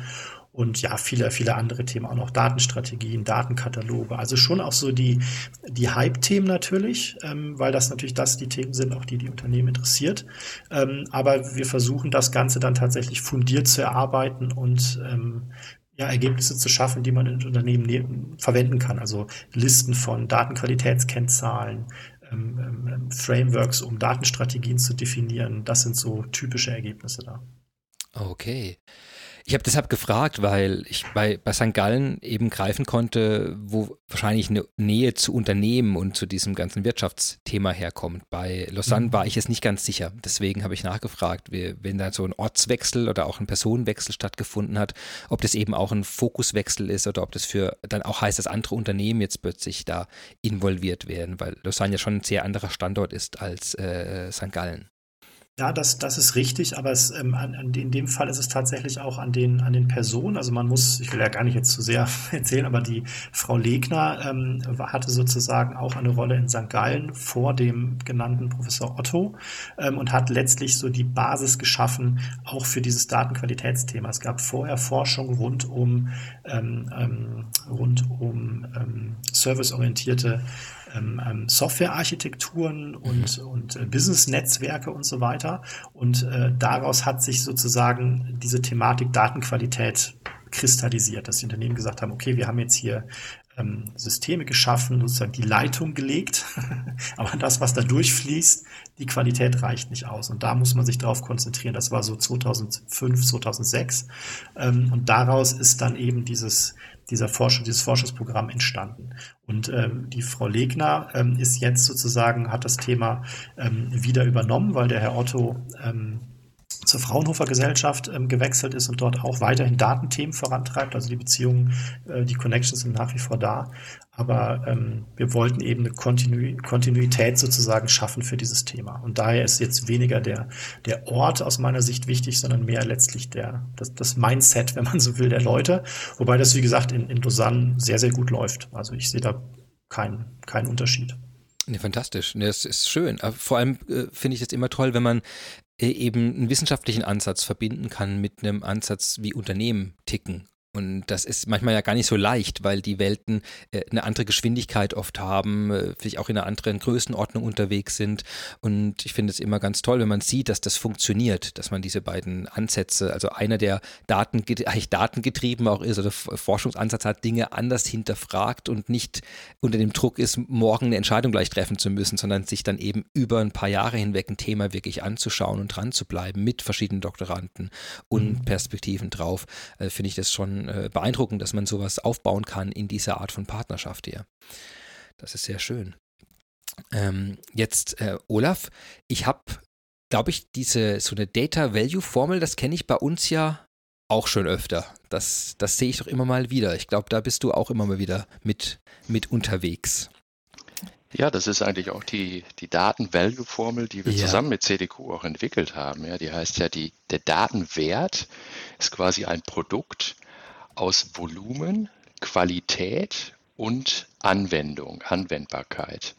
und ja, viele, viele andere Themen auch noch, Datenstrategien, Datenkataloge. Also schon auch so die, die Hype-Themen natürlich, ähm, weil das natürlich das die Themen sind, auch die die Unternehmen interessiert. Ähm, aber wir versuchen das Ganze dann tatsächlich fundiert zu erarbeiten und ähm, ja, Ergebnisse zu schaffen, die man in Unternehmen ne verwenden kann. Also Listen von Datenqualitätskennzahlen, ähm, ähm, Frameworks, um Datenstrategien zu definieren. Das sind so typische Ergebnisse da. Okay. Ich habe deshalb gefragt, weil ich bei, bei St. Gallen eben greifen konnte, wo wahrscheinlich eine Nähe zu Unternehmen und zu diesem ganzen Wirtschaftsthema herkommt. Bei Lausanne mhm. war ich es nicht ganz sicher. Deswegen habe ich nachgefragt, wenn da so ein Ortswechsel oder auch ein Personenwechsel stattgefunden hat, ob das eben auch ein Fokuswechsel ist oder ob das für dann auch heißt, dass andere Unternehmen jetzt plötzlich da involviert werden, weil Lausanne ja schon ein sehr anderer Standort ist als äh, St. Gallen. Ja, das, das ist richtig, aber es, ähm, an, an, in dem Fall ist es tatsächlich auch an den, an den Personen. Also man muss, ich will ja gar nicht jetzt zu sehr erzählen, aber die Frau Legner ähm, hatte sozusagen auch eine Rolle in St. Gallen vor dem genannten Professor Otto ähm, und hat letztlich so die Basis geschaffen, auch für dieses Datenqualitätsthema. Es gab vorher Forschung rund um, ähm, ähm rund um ähm, serviceorientierte ähm, ähm, Softwarearchitekturen und, mhm. und äh, Business-Netzwerke und so weiter. Und äh, daraus hat sich sozusagen diese Thematik Datenqualität kristallisiert, dass die Unternehmen gesagt haben, okay, wir haben jetzt hier ähm, Systeme geschaffen, sozusagen die Leitung gelegt, aber das, was da durchfließt, die Qualität reicht nicht aus. Und da muss man sich darauf konzentrieren. Das war so 2005, 2006. Ähm, und daraus ist dann eben dieses, dieser Forschung, dieses Forschungsprogramm entstanden. Und ähm, die Frau Legner ähm, ist jetzt sozusagen, hat das Thema ähm, wieder übernommen, weil der Herr Otto ähm, zur Fraunhofer Gesellschaft ähm, gewechselt ist und dort auch weiterhin Datenthemen vorantreibt. Also die Beziehungen, äh, die Connections sind nach wie vor da. Aber ähm, wir wollten eben eine Kontinu Kontinuität sozusagen schaffen für dieses Thema. Und daher ist jetzt weniger der, der Ort aus meiner Sicht wichtig, sondern mehr letztlich der, das, das Mindset, wenn man so will, der Leute. Wobei das, wie gesagt, in, in Lausanne sehr, sehr gut läuft. Also ich sehe da keinen keinen Unterschied. Nee, fantastisch. Nee, das ist schön. Vor allem äh, finde ich es immer toll, wenn man eben einen wissenschaftlichen Ansatz verbinden kann mit einem Ansatz, wie Unternehmen ticken und das ist manchmal ja gar nicht so leicht, weil die Welten äh, eine andere Geschwindigkeit oft haben, äh, vielleicht auch in einer anderen Größenordnung unterwegs sind. Und ich finde es immer ganz toll, wenn man sieht, dass das funktioniert, dass man diese beiden Ansätze, also einer, der Daten, eigentlich datengetrieben auch ist oder Forschungsansatz hat, Dinge anders hinterfragt und nicht unter dem Druck ist, morgen eine Entscheidung gleich treffen zu müssen, sondern sich dann eben über ein paar Jahre hinweg ein Thema wirklich anzuschauen und dran zu bleiben mit verschiedenen Doktoranden und mhm. Perspektiven drauf, äh, finde ich das schon äh, beeindruckend, dass man sowas aufbauen kann in dieser Art von Partnerschaft hier. Das ist sehr schön. Ähm, jetzt, äh, Olaf, ich habe, glaube ich, diese so eine Data Value Formel, das kenne ich bei uns ja auch schon öfter. Das, das sehe ich doch immer mal wieder. Ich glaube, da bist du auch immer mal wieder mit, mit unterwegs. Ja, das ist eigentlich auch die, die Daten-Value-Formel, die wir ja. zusammen mit CDQ auch entwickelt haben. Ja, die heißt ja, die, der Datenwert ist quasi ein Produkt aus Volumen, Qualität und Anwendung, Anwendbarkeit.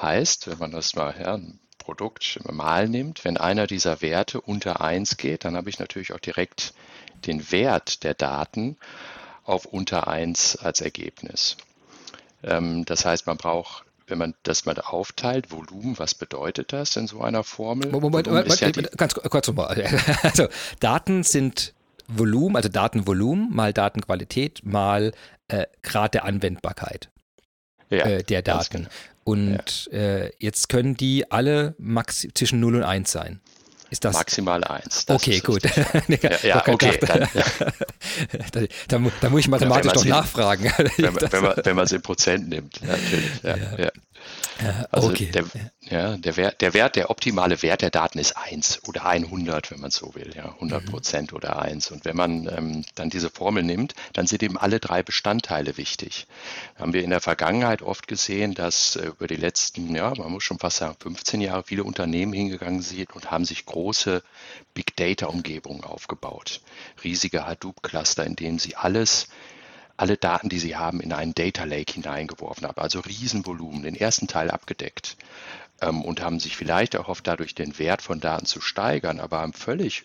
Heißt, wenn man das mal ja, ein Produkt mal nimmt, wenn einer dieser Werte unter 1 geht, dann habe ich natürlich auch direkt den Wert der Daten auf unter 1 als Ergebnis. Ähm, das heißt, man braucht wenn man das mal aufteilt, Volumen, was bedeutet das in so einer Formel? Moment, Moment, Moment ja ganz kurz nochmal. Also Daten sind Volumen, also Datenvolumen mal Datenqualität mal äh, Grad der Anwendbarkeit ja, äh, der Daten. Genau. Und ja. äh, jetzt können die alle max zwischen 0 und 1 sein. Ist das? Maximal 1. Okay, gut. ja, ja okay. Dann, da, da, da, muss ich mathematisch doch nachfragen. Wenn, wenn man es in Prozent nimmt, natürlich. Ja, also okay. der, ja, der, Wert, der Wert, der optimale Wert der Daten ist 1 oder 100, wenn man so will, ja, 100 mhm. Prozent mhm. oder 1. Und wenn man ähm, dann diese Formel nimmt, dann sind eben alle drei Bestandteile wichtig. Haben wir in der Vergangenheit oft gesehen, dass äh, über die letzten, ja, man muss schon fast sagen, 15 Jahre viele Unternehmen hingegangen sind und haben sich große Big Data Umgebungen aufgebaut. Riesige Hadoop-Cluster, in denen sie alles alle Daten, die Sie haben, in einen Data Lake hineingeworfen haben, also Riesenvolumen, den ersten Teil abgedeckt ähm, und haben sich vielleicht erhofft, dadurch den Wert von Daten zu steigern, aber haben völlig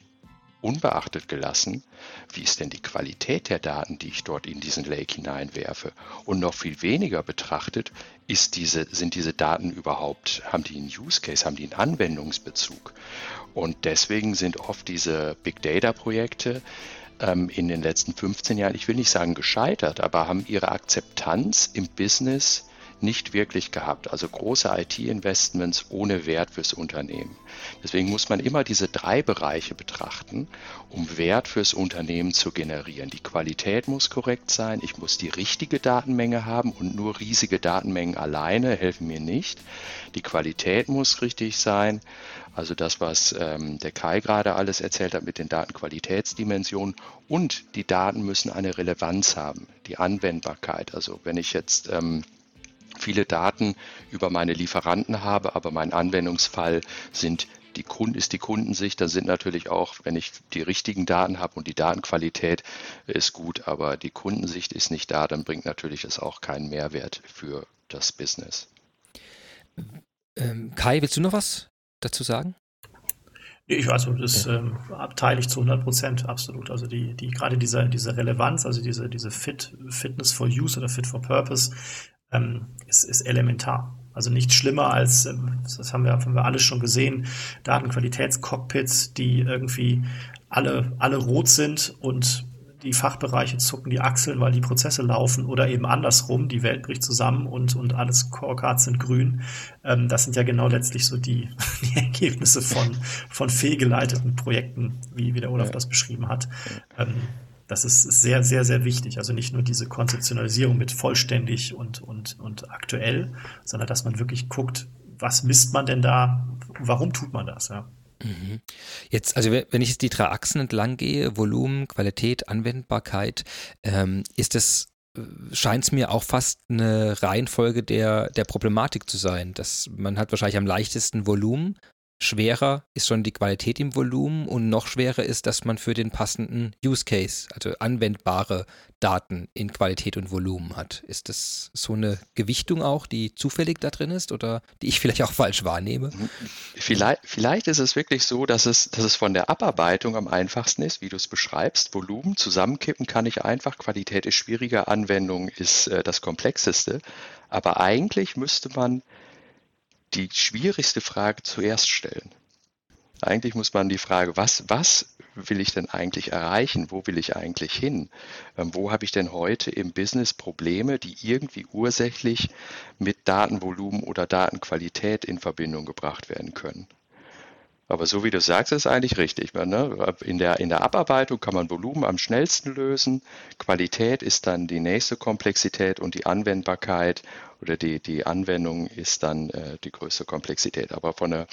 unbeachtet gelassen, wie ist denn die Qualität der Daten, die ich dort in diesen Lake hineinwerfe. Und noch viel weniger betrachtet, ist diese, sind diese Daten überhaupt, haben die einen Use Case, haben die einen Anwendungsbezug. Und deswegen sind oft diese Big Data Projekte ähm, in den letzten 15 Jahren, ich will nicht sagen gescheitert, aber haben ihre Akzeptanz im Business nicht wirklich gehabt. Also große IT-Investments ohne Wert fürs Unternehmen. Deswegen muss man immer diese drei Bereiche betrachten, um Wert fürs Unternehmen zu generieren. Die Qualität muss korrekt sein, ich muss die richtige Datenmenge haben und nur riesige Datenmengen alleine helfen mir nicht. Die Qualität muss richtig sein. Also das, was ähm, der Kai gerade alles erzählt hat mit den Datenqualitätsdimensionen. Und die Daten müssen eine Relevanz haben, die Anwendbarkeit. Also wenn ich jetzt ähm, viele Daten über meine Lieferanten habe, aber mein Anwendungsfall sind die Kunden, ist die Kundensicht, dann sind natürlich auch, wenn ich die richtigen Daten habe und die Datenqualität ist gut, aber die Kundensicht ist nicht da, dann bringt natürlich es auch keinen Mehrwert für das Business. Ähm, Kai, willst du noch was dazu sagen? Ich also das ähm, teile ich zu 100 Prozent absolut. Also die, die gerade diese, diese Relevanz, also diese, diese Fit, Fitness for Use oder Fit for Purpose, ähm, ist, ist elementar. Also nichts schlimmer als, ähm, das haben wir, haben wir alles schon gesehen, Datenqualitätscockpits, die irgendwie alle, alle rot sind und die Fachbereiche zucken die Achseln, weil die Prozesse laufen oder eben andersrum, die Welt bricht zusammen und, und alles Core-Cards sind grün. Ähm, das sind ja genau letztlich so die, die Ergebnisse von, von fehlgeleiteten Projekten, wie, wie der Olaf ja. das beschrieben hat. Ähm, das ist sehr, sehr, sehr wichtig. Also nicht nur diese Konzeptionalisierung mit vollständig und, und, und aktuell, sondern dass man wirklich guckt, was misst man denn da, warum tut man das, ja. Mhm. Jetzt, also wenn ich jetzt die drei Achsen entlang gehe, Volumen, Qualität, Anwendbarkeit, ähm, ist das äh, scheint es mir auch fast eine Reihenfolge der, der Problematik zu sein. Dass man hat wahrscheinlich am leichtesten Volumen, schwerer ist schon die Qualität im Volumen und noch schwerer ist, dass man für den passenden Use Case, also anwendbare Daten in Qualität und Volumen hat. Ist das so eine Gewichtung auch, die zufällig da drin ist oder die ich vielleicht auch falsch wahrnehme? Vielleicht, vielleicht ist es wirklich so, dass es, dass es von der Abarbeitung am einfachsten ist, wie du es beschreibst. Volumen zusammenkippen kann ich einfach, Qualität ist schwieriger, Anwendung ist äh, das komplexeste. Aber eigentlich müsste man die schwierigste Frage zuerst stellen. Eigentlich muss man die Frage, was, was will ich denn eigentlich erreichen? Wo will ich eigentlich hin? Ähm, wo habe ich denn heute im Business Probleme, die irgendwie ursächlich mit Datenvolumen oder Datenqualität in Verbindung gebracht werden können? Aber so wie du sagst, ist eigentlich richtig. Ne? In, der, in der Abarbeitung kann man Volumen am schnellsten lösen. Qualität ist dann die nächste Komplexität und die Anwendbarkeit oder die, die Anwendung ist dann äh, die größte Komplexität. Aber von der,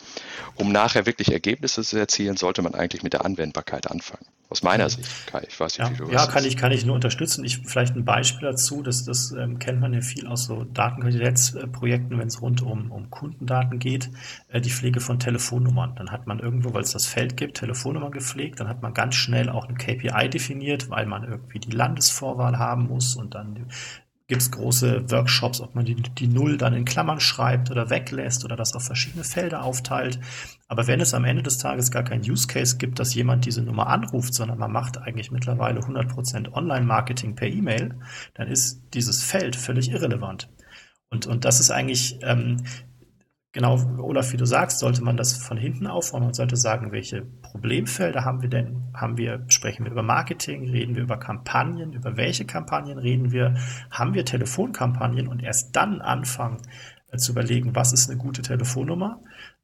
um nachher wirklich Ergebnisse zu erzielen, sollte man eigentlich mit der Anwendbarkeit anfangen. Aus meiner mhm. Sicht, Kai. Ich weiß nicht, ja, wie du Ja, kann ich, kann ich nur unterstützen. Ich, vielleicht ein Beispiel dazu, das, das ähm, kennt man ja viel aus so Datenqualitätsprojekten, wenn es rund um, um Kundendaten geht, äh, die Pflege von Telefonnummern. Dann hat man irgendwo, weil es das Feld gibt, Telefonnummern gepflegt, dann hat man ganz schnell auch eine KPI definiert, weil man irgendwie die Landesvorwahl haben muss und dann gibt es große Workshops, ob man die, die Null dann in Klammern schreibt oder weglässt oder das auf verschiedene Felder aufteilt. Aber wenn es am Ende des Tages gar kein Use Case gibt, dass jemand diese Nummer anruft, sondern man macht eigentlich mittlerweile 100% Online-Marketing per E-Mail, dann ist dieses Feld völlig irrelevant. Und, und das ist eigentlich ähm, Genau, Olaf, wie du sagst, sollte man das von hinten aufbauen und sollte sagen, welche Problemfelder haben wir denn? Haben wir, sprechen wir über Marketing, reden wir über Kampagnen, über welche Kampagnen reden wir? Haben wir Telefonkampagnen und erst dann anfangen äh, zu überlegen, was ist eine gute Telefonnummer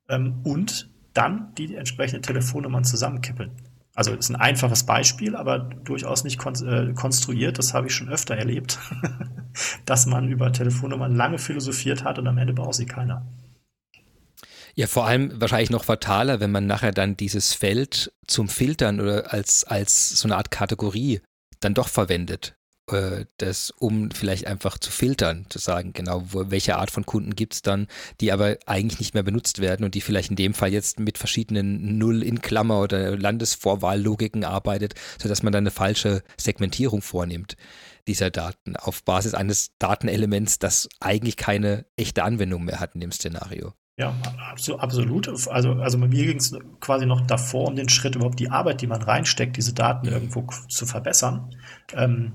ähm, und dann die entsprechenden Telefonnummern zusammenkippeln. Also ist ein einfaches Beispiel, aber durchaus nicht äh, konstruiert. Das habe ich schon öfter erlebt, dass man über Telefonnummern lange philosophiert hat und am Ende braucht sie keiner. Ja, vor allem wahrscheinlich noch fataler, wenn man nachher dann dieses Feld zum Filtern oder als, als so eine Art Kategorie dann doch verwendet. äh, das, um vielleicht einfach zu filtern, zu sagen, genau, wo, welche Art von Kunden gibt es dann, die aber eigentlich nicht mehr benutzt werden und die vielleicht in dem Fall jetzt mit verschiedenen Null in Klammer oder Landesvorwahllogiken arbeitet, sodass man dann eine falsche Segmentierung vornimmt dieser Daten auf Basis eines Datenelements, das eigentlich keine echte Anwendung mehr hat in dem Szenario. Ja, absolut. Also, also bei mir ging es quasi noch davor um den Schritt, überhaupt die Arbeit, die man reinsteckt, diese Daten irgendwo zu verbessern. Ähm,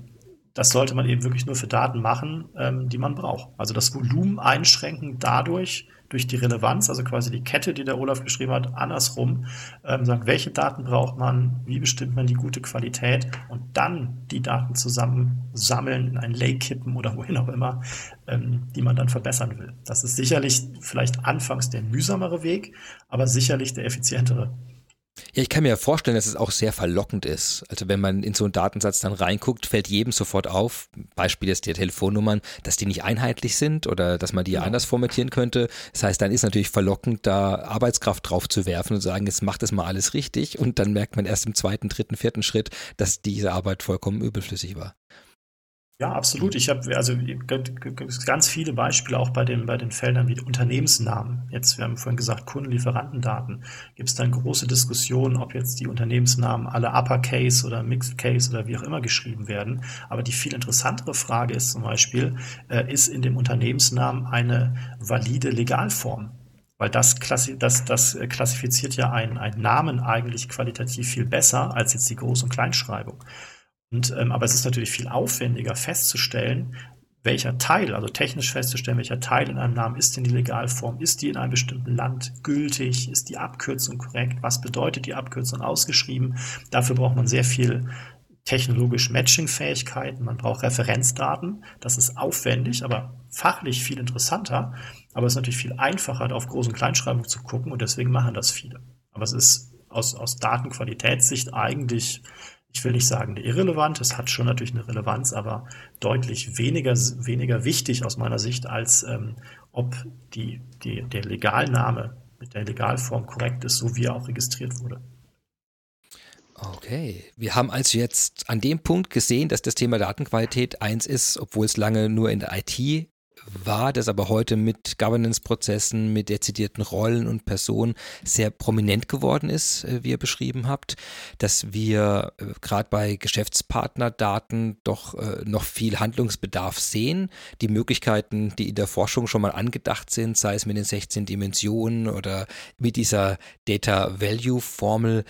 das sollte man eben wirklich nur für Daten machen, ähm, die man braucht. Also das Volumen einschränken dadurch, durch die Relevanz, also quasi die Kette, die der Olaf geschrieben hat, andersrum, ähm, sagen, welche Daten braucht man, wie bestimmt man die gute Qualität und dann die Daten zusammen sammeln, in ein Lake kippen oder wohin auch immer, ähm, die man dann verbessern will. Das ist sicherlich vielleicht anfangs der mühsamere Weg, aber sicherlich der effizientere. Ja, ich kann mir vorstellen, dass es auch sehr verlockend ist. Also wenn man in so einen Datensatz dann reinguckt, fällt jedem sofort auf, Beispiel ist die Telefonnummern, dass die nicht einheitlich sind oder dass man die ja. anders formatieren könnte. Das heißt, dann ist natürlich verlockend, da Arbeitskraft drauf zu werfen und sagen, jetzt macht das mal alles richtig und dann merkt man erst im zweiten, dritten, vierten Schritt, dass diese Arbeit vollkommen überflüssig war. Ja, absolut. Ich habe also ganz viele Beispiele auch bei den, bei den Feldern wie Unternehmensnamen. Jetzt, wir haben vorhin gesagt, Kundenlieferantendaten. Gibt es dann große Diskussionen, ob jetzt die Unternehmensnamen alle Uppercase oder Mixed Case oder wie auch immer geschrieben werden. Aber die viel interessantere Frage ist zum Beispiel, äh, ist in dem Unternehmensnamen eine valide Legalform? Weil das, klassi das, das klassifiziert ja einen, einen Namen eigentlich qualitativ viel besser als jetzt die Groß- und Kleinschreibung. Und, ähm, aber es ist natürlich viel aufwendiger festzustellen, welcher Teil, also technisch festzustellen, welcher Teil in einem Namen ist denn die Legalform, ist die in einem bestimmten Land gültig, ist die Abkürzung korrekt, was bedeutet die Abkürzung ausgeschrieben. Dafür braucht man sehr viel technologisch Matching-Fähigkeiten, man braucht Referenzdaten. Das ist aufwendig, aber fachlich viel interessanter. Aber es ist natürlich viel einfacher, auf Groß- und Kleinschreibung zu gucken und deswegen machen das viele. Aber es ist aus, aus Datenqualitätssicht eigentlich ich will nicht sagen irrelevant, es hat schon natürlich eine Relevanz, aber deutlich weniger, weniger wichtig aus meiner Sicht, als ähm, ob die, die, der Legalname mit der Legalform korrekt ist, so wie er auch registriert wurde. Okay, wir haben also jetzt an dem Punkt gesehen, dass das Thema Datenqualität eins ist, obwohl es lange nur in der IT war, das aber heute mit Governance-Prozessen, mit dezidierten Rollen und Personen sehr prominent geworden ist, äh, wie ihr beschrieben habt, dass wir äh, gerade bei Geschäftspartnerdaten doch äh, noch viel Handlungsbedarf sehen. Die Möglichkeiten, die in der Forschung schon mal angedacht sind, sei es mit den 16 Dimensionen oder mit dieser Data Value Formel,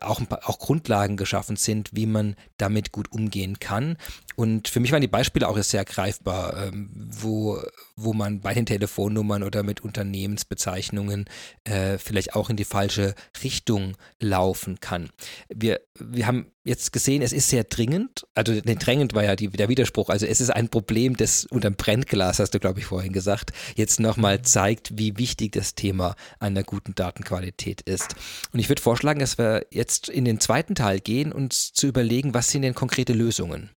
auch, auch Grundlagen geschaffen sind, wie man damit gut umgehen kann. Und für mich waren die Beispiele auch sehr greifbar, ähm, wo, wo man bei den Telefonnummern oder mit Unternehmensbezeichnungen äh, vielleicht auch in die falsche Richtung laufen kann. Wir, wir haben jetzt gesehen, es ist sehr dringend, also nee, drängend war ja die, der Widerspruch, also es ist ein Problem, das unterm Brennglas, hast du glaube ich vorhin gesagt, jetzt nochmal zeigt, wie wichtig das Thema einer guten Datenqualität ist. Und ich würde vorschlagen, dass wir jetzt in den zweiten Teil gehen, uns zu überlegen, was sind denn konkrete Lösungen?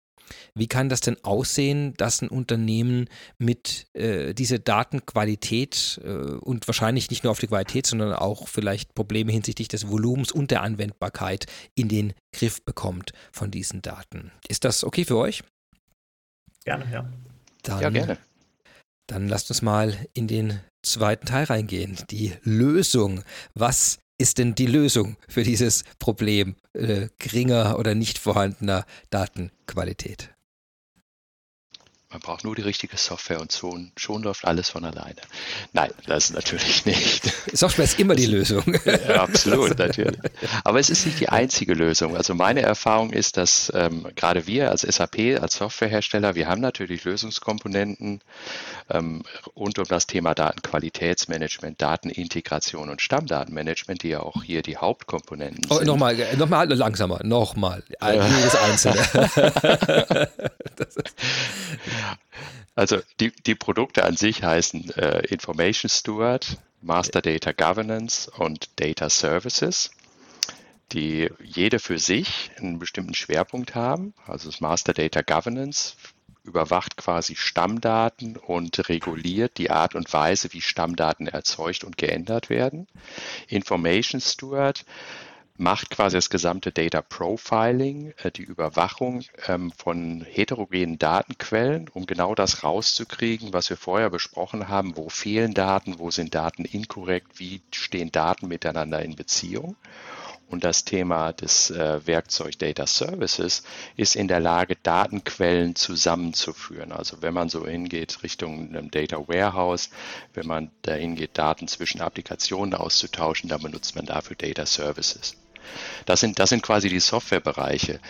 Wie kann das denn aussehen, dass ein Unternehmen mit äh, dieser Datenqualität äh, und wahrscheinlich nicht nur auf die Qualität, sondern auch vielleicht Probleme hinsichtlich des Volumens und der Anwendbarkeit in den Griff bekommt von diesen Daten? Ist das okay für euch? Gerne, ja. Dann, ja, gerne. Dann lasst uns mal in den zweiten Teil reingehen. Die Lösung. Was ist denn die Lösung für dieses Problem äh, geringer oder nicht vorhandener Datenqualität? Man braucht nur die richtige Software und schon, schon läuft alles von alleine. Nein, das natürlich nicht. Software ist immer die Lösung. Ja, absolut, natürlich. Aber es ist nicht die einzige Lösung. Also meine Erfahrung ist, dass ähm, gerade wir als SAP, als Softwarehersteller, wir haben natürlich Lösungskomponenten ähm, rund um das Thema Datenqualitätsmanagement, Datenintegration und Stammdatenmanagement, die ja auch hier die Hauptkomponenten oh, sind. Nochmal, nochmal langsamer, nochmal. Jedes einzelne. das ist also die, die Produkte an sich heißen äh, Information Steward, Master Data Governance und Data Services, die jede für sich einen bestimmten Schwerpunkt haben. Also das Master Data Governance überwacht quasi Stammdaten und reguliert die Art und Weise, wie Stammdaten erzeugt und geändert werden. Information Steward macht quasi das gesamte Data Profiling, äh, die Überwachung ähm, von heterogenen Datenquellen, um genau das rauszukriegen, was wir vorher besprochen haben. Wo fehlen Daten? Wo sind Daten inkorrekt? Wie stehen Daten miteinander in Beziehung? Und das Thema des äh, Werkzeug Data Services ist in der Lage, Datenquellen zusammenzuführen. Also wenn man so hingeht Richtung einem Data Warehouse, wenn man dahin geht, Daten zwischen Applikationen auszutauschen, dann benutzt man dafür Data Services. Das sind, das sind quasi die Softwarebereiche.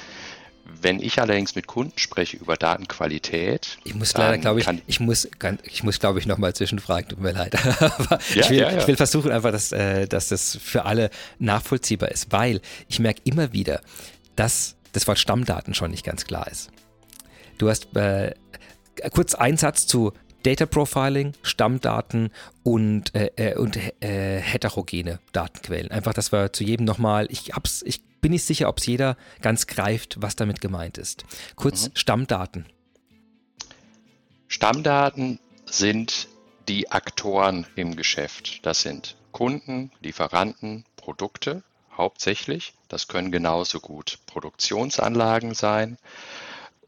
Wenn ich allerdings mit Kunden spreche über Datenqualität, ich muss leider, glaube ich, ich muss, ich muss, glaube ich, nochmal zwischenfragen. Tut mir leid. Aber ja, ich, will, ja, ja. ich, will, versuchen einfach, dass, äh, dass das für alle nachvollziehbar ist, weil ich merke immer wieder, dass das Wort Stammdaten schon nicht ganz klar ist. Du hast äh, kurz einen Satz zu Data Profiling, Stammdaten und, äh, äh und äh, heterogene Datenquellen. Einfach, dass wir zu jedem nochmal, ich hab's, ich bin nicht sicher, ob es jeder ganz greift, was damit gemeint ist. Kurz mhm. Stammdaten. Stammdaten sind die Aktoren im Geschäft. Das sind Kunden, Lieferanten, Produkte hauptsächlich. Das können genauso gut Produktionsanlagen sein.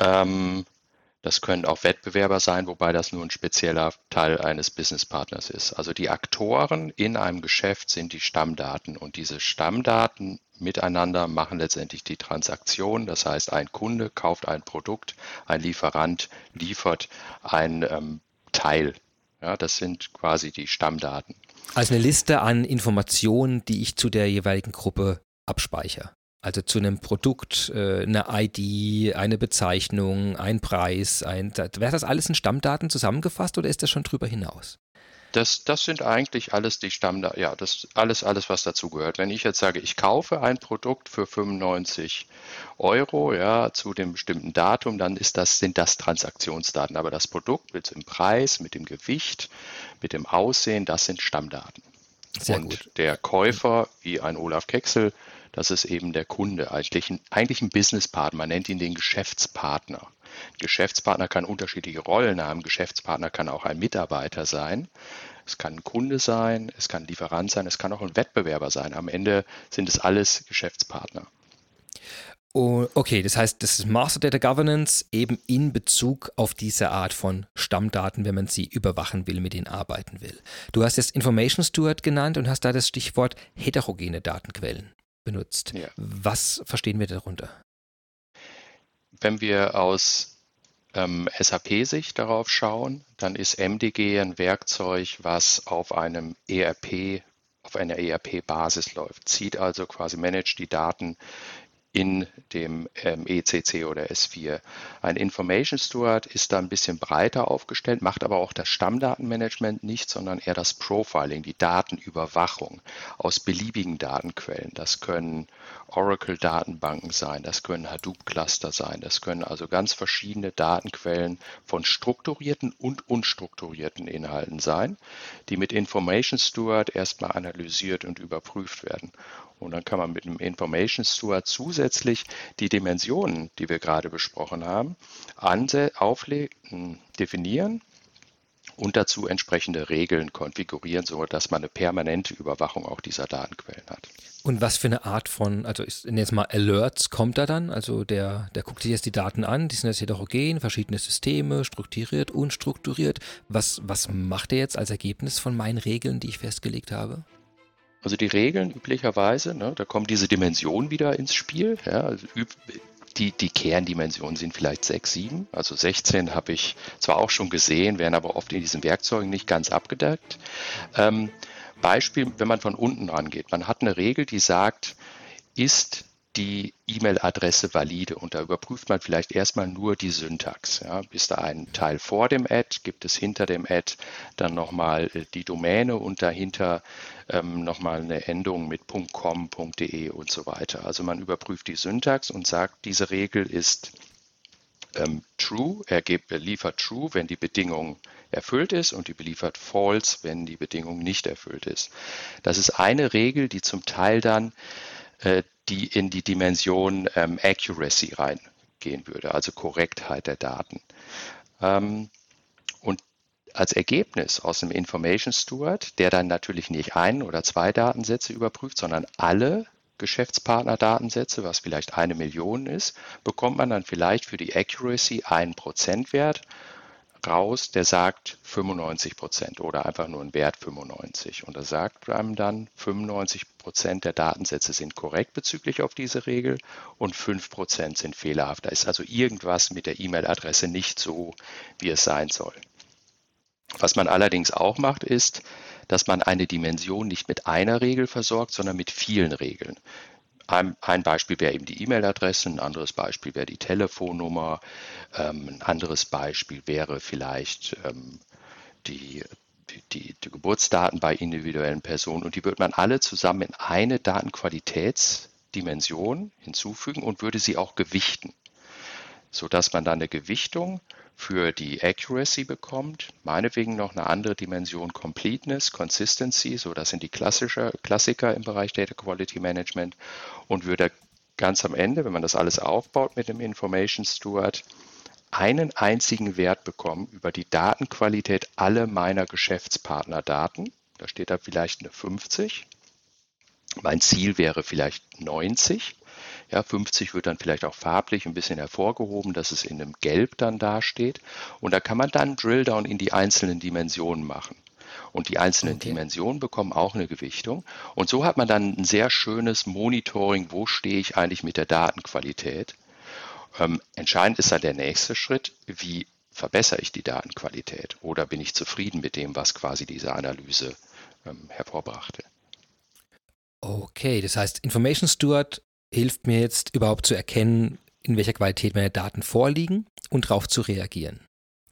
Ähm, das können auch Wettbewerber sein, wobei das nur ein spezieller Teil eines Businesspartners ist. Also die Aktoren in einem Geschäft sind die Stammdaten und diese Stammdaten miteinander machen letztendlich die Transaktion. Das heißt, ein Kunde kauft ein Produkt, ein Lieferant liefert ein ähm, Teil. Ja, das sind quasi die Stammdaten. Also eine Liste an Informationen, die ich zu der jeweiligen Gruppe abspeichere. Also zu einem Produkt, äh, eine ID, eine Bezeichnung, ein Preis, ein, wäre das alles in Stammdaten zusammengefasst oder ist das schon drüber hinaus? Das, das sind eigentlich alles die Stammdaten, ja, das alles, alles, was dazugehört. Wenn ich jetzt sage, ich kaufe ein Produkt für 95 Euro, ja, zu dem bestimmten Datum, dann ist das, sind das Transaktionsdaten. Aber das Produkt mit dem Preis, mit dem Gewicht, mit dem Aussehen, das sind Stammdaten. Sehr Und gut. der Käufer, wie ein Olaf Kexel, das ist eben der Kunde, eigentlich ein, eigentlich ein Businesspartner. Man nennt ihn den Geschäftspartner. Geschäftspartner kann unterschiedliche Rollen haben. Geschäftspartner kann auch ein Mitarbeiter sein. Es kann ein Kunde sein, es kann ein Lieferant sein, es kann auch ein Wettbewerber sein. Am Ende sind es alles Geschäftspartner. Oh, okay, das heißt, das ist Master Data Governance eben in Bezug auf diese Art von Stammdaten, wenn man sie überwachen will, mit denen arbeiten will. Du hast jetzt Information Steward genannt und hast da das Stichwort heterogene Datenquellen benutzt. Ja. Was verstehen wir darunter? Wenn wir aus ähm, SAP-Sicht darauf schauen, dann ist MDG ein Werkzeug, was auf einem ERP, auf einer ERP-Basis läuft. Zieht also quasi, managt die Daten in dem ähm, ECC oder S4. Ein Information Steward ist da ein bisschen breiter aufgestellt, macht aber auch das Stammdatenmanagement nicht, sondern eher das Profiling, die Datenüberwachung aus beliebigen Datenquellen. Das können Oracle-Datenbanken sein, das können Hadoop-Cluster sein, das können also ganz verschiedene Datenquellen von strukturierten und unstrukturierten Inhalten sein, die mit Information Steward erstmal analysiert und überprüft werden. Und dann kann man mit dem Information Steward zusätzlich die Dimensionen, die wir gerade besprochen haben, auflegen, definieren und dazu entsprechende Regeln konfigurieren, sodass man eine permanente Überwachung auch dieser Datenquellen hat. Und was für eine Art von, also ich nenne jetzt mal Alerts kommt da dann? Also der, der guckt sich jetzt die Daten an, die sind jetzt heterogen, verschiedene Systeme, strukturiert, unstrukturiert. Was, was macht er jetzt als Ergebnis von meinen Regeln, die ich festgelegt habe? Also die Regeln üblicherweise, ne, da kommen diese Dimensionen wieder ins Spiel. Ja, also die, die Kerndimensionen sind vielleicht 6, 7. Also 16 habe ich zwar auch schon gesehen, werden aber oft in diesen Werkzeugen nicht ganz abgedeckt. Ähm, Beispiel, wenn man von unten rangeht. Man hat eine Regel, die sagt, ist die E-Mail-Adresse valide und da überprüft man vielleicht erstmal nur die Syntax. Ja. Ist da ein Teil vor dem Ad, gibt es hinter dem Ad dann nochmal äh, die Domäne und dahinter ähm, nochmal eine Endung mit .com, .de und so weiter. Also man überprüft die Syntax und sagt, diese Regel ist ähm, true, er, er liefert true, wenn die Bedingung erfüllt ist und die beliefert false, wenn die Bedingung nicht erfüllt ist. Das ist eine Regel, die zum Teil dann äh, die in die Dimension ähm, Accuracy reingehen würde, also Korrektheit der Daten. Ähm, als Ergebnis aus dem Information Steward, der dann natürlich nicht ein oder zwei Datensätze überprüft, sondern alle Geschäftspartner-Datensätze, was vielleicht eine Million ist, bekommt man dann vielleicht für die Accuracy einen Prozentwert raus, der sagt 95 Prozent oder einfach nur ein Wert 95. Und da sagt einem dann, 95 Prozent der Datensätze sind korrekt bezüglich auf diese Regel und 5 Prozent sind fehlerhaft. Da ist also irgendwas mit der E-Mail-Adresse nicht so, wie es sein soll. Was man allerdings auch macht, ist, dass man eine Dimension nicht mit einer Regel versorgt, sondern mit vielen Regeln. Ein, ein Beispiel wäre eben die E-Mail-Adresse, ein anderes Beispiel wäre die Telefonnummer, ähm, ein anderes Beispiel wäre vielleicht ähm, die, die, die, Geburtsdaten bei individuellen Personen und die würde man alle zusammen in eine Datenqualitätsdimension hinzufügen und würde sie auch gewichten, sodass man dann eine Gewichtung für die Accuracy bekommt, meinetwegen noch eine andere Dimension Completeness, Consistency, so das sind die klassische, Klassiker im Bereich Data Quality Management und würde ganz am Ende, wenn man das alles aufbaut mit dem Information Steward, einen einzigen Wert bekommen über die Datenqualität aller meiner Geschäftspartnerdaten. Da steht da vielleicht eine 50. Mein Ziel wäre vielleicht 90. Ja, 50 wird dann vielleicht auch farblich ein bisschen hervorgehoben, dass es in einem Gelb dann dasteht. Und da kann man dann Drilldown in die einzelnen Dimensionen machen. Und die einzelnen okay. Dimensionen bekommen auch eine Gewichtung. Und so hat man dann ein sehr schönes Monitoring, wo stehe ich eigentlich mit der Datenqualität. Ähm, entscheidend ist dann der nächste Schritt, wie verbessere ich die Datenqualität oder bin ich zufrieden mit dem, was quasi diese Analyse ähm, hervorbrachte. Okay, das heißt, Information Steward hilft mir jetzt überhaupt zu erkennen, in welcher Qualität meine Daten vorliegen und darauf zu reagieren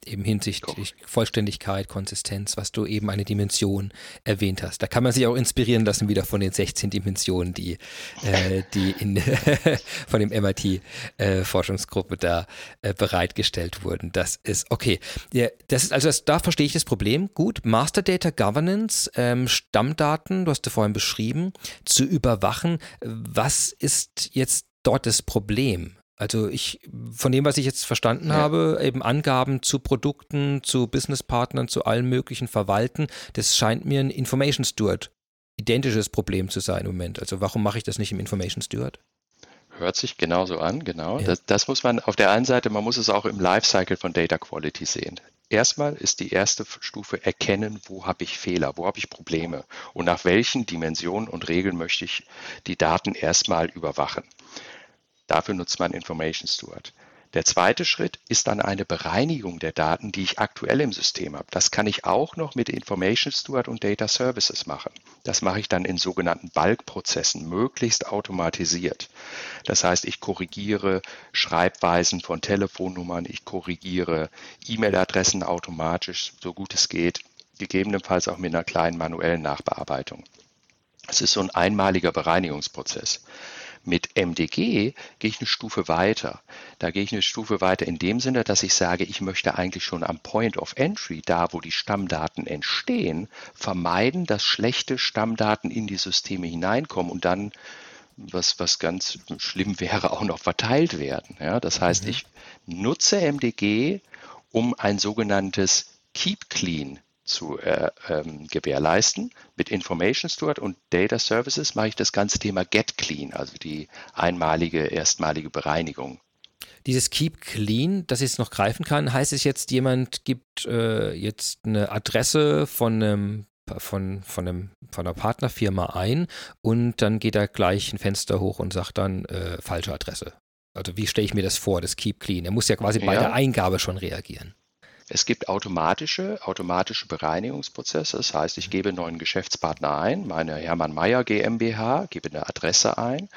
eben hinsichtlich Vollständigkeit, Konsistenz, was du eben eine Dimension erwähnt hast. Da kann man sich auch inspirieren lassen wieder von den 16 Dimensionen, die, äh, die in, von dem MIT-Forschungsgruppe äh, da äh, bereitgestellt wurden. Das ist okay. Ja, das ist also das, da verstehe ich das Problem. Gut, Master Data Governance, ähm, Stammdaten, du hast du vorhin beschrieben, zu überwachen. Was ist jetzt dort das Problem? Also ich, von dem, was ich jetzt verstanden ja. habe, eben Angaben zu Produkten, zu Businesspartnern, zu allen möglichen verwalten, das scheint mir ein Information Steward identisches Problem zu sein im Moment. Also warum mache ich das nicht im Information Steward? Hört sich genauso an, genau. Ja. Das, das, muss man auf der einen Seite, man muss es auch im Lifecycle von Data Quality sehen. Erstmal ist die erste Stufe erkennen, wo habe ich Fehler, wo habe ich Probleme und nach welchen Dimensionen und Regeln möchte ich die Daten erstmal überwachen. Dafür nutzt man Information Steward. Der zweite Schritt ist dann eine Bereinigung der Daten, die ich aktuell im System habe. Das kann ich auch noch mit Information Steward und Data Services machen. Das mache ich dann in sogenannten Bulk-Prozessen, möglichst automatisiert. Das heißt, ich korrigiere Schreibweisen von Telefonnummern, ich korrigiere E-Mail-Adressen automatisch, so gut es geht, gegebenenfalls auch mit einer kleinen manuellen Nachbearbeitung. Es ist so ein einmaliger Bereinigungsprozess. Mit MDG gehe ich eine Stufe weiter. Da gehe ich eine Stufe weiter in dem Sinne, dass ich sage, ich möchte eigentlich schon am Point of Entry, da wo die Stammdaten entstehen, vermeiden, dass schlechte Stammdaten in die Systeme hineinkommen und dann was, was ganz schlimm wäre, auch noch verteilt werden. Ja, das heißt, mhm. ich nutze MDG, um ein sogenanntes Keep Clean zu äh, ähm, gewährleisten. Mit Information Steward und Data Services mache ich das ganze Thema Get Clean, also die einmalige, erstmalige Bereinigung. Dieses Keep Clean, das ich jetzt noch greifen kann, heißt es jetzt, jemand gibt äh, jetzt eine Adresse von einem von, von, einem, von einer Partnerfirma ein und dann geht er gleich ein Fenster hoch und sagt dann äh, falsche Adresse. Also wie stelle ich mir das vor, das Keep Clean? Er muss ja quasi ja. bei der Eingabe schon reagieren. Es gibt automatische, automatische Bereinigungsprozesse. Das heißt, ich gebe einen neuen Geschäftspartner ein, meine Hermann Mayer GmbH, gebe eine Adresse ein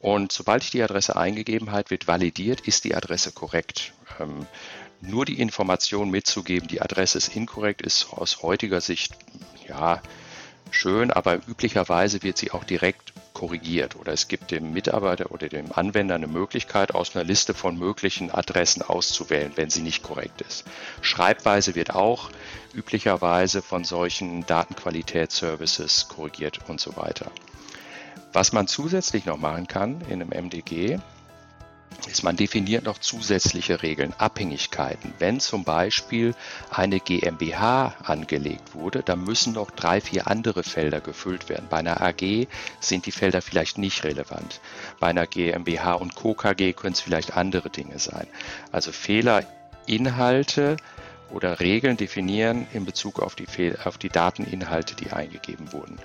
und sobald ich die Adresse eingegeben habe, wird validiert, ist die Adresse korrekt. Ähm, nur die Information mitzugeben, die Adresse ist inkorrekt, ist aus heutiger Sicht ja schön, aber üblicherweise wird sie auch direkt korrigiert oder es gibt dem Mitarbeiter oder dem Anwender eine Möglichkeit, aus einer Liste von möglichen Adressen auszuwählen, wenn sie nicht korrekt ist. Schreibweise wird auch üblicherweise von solchen Datenqualitätsservices korrigiert und so weiter. Was man zusätzlich noch machen kann in einem MDG, ist, man definiert noch zusätzliche Regeln, Abhängigkeiten. Wenn zum Beispiel eine GmbH angelegt wurde, dann müssen noch drei, vier andere Felder gefüllt werden. Bei einer AG sind die Felder vielleicht nicht relevant. Bei einer GmbH und Co. KG können es vielleicht andere Dinge sein. Also Fehlerinhalte oder Regeln definieren in Bezug auf die, auf die Dateninhalte, die eingegeben wurden.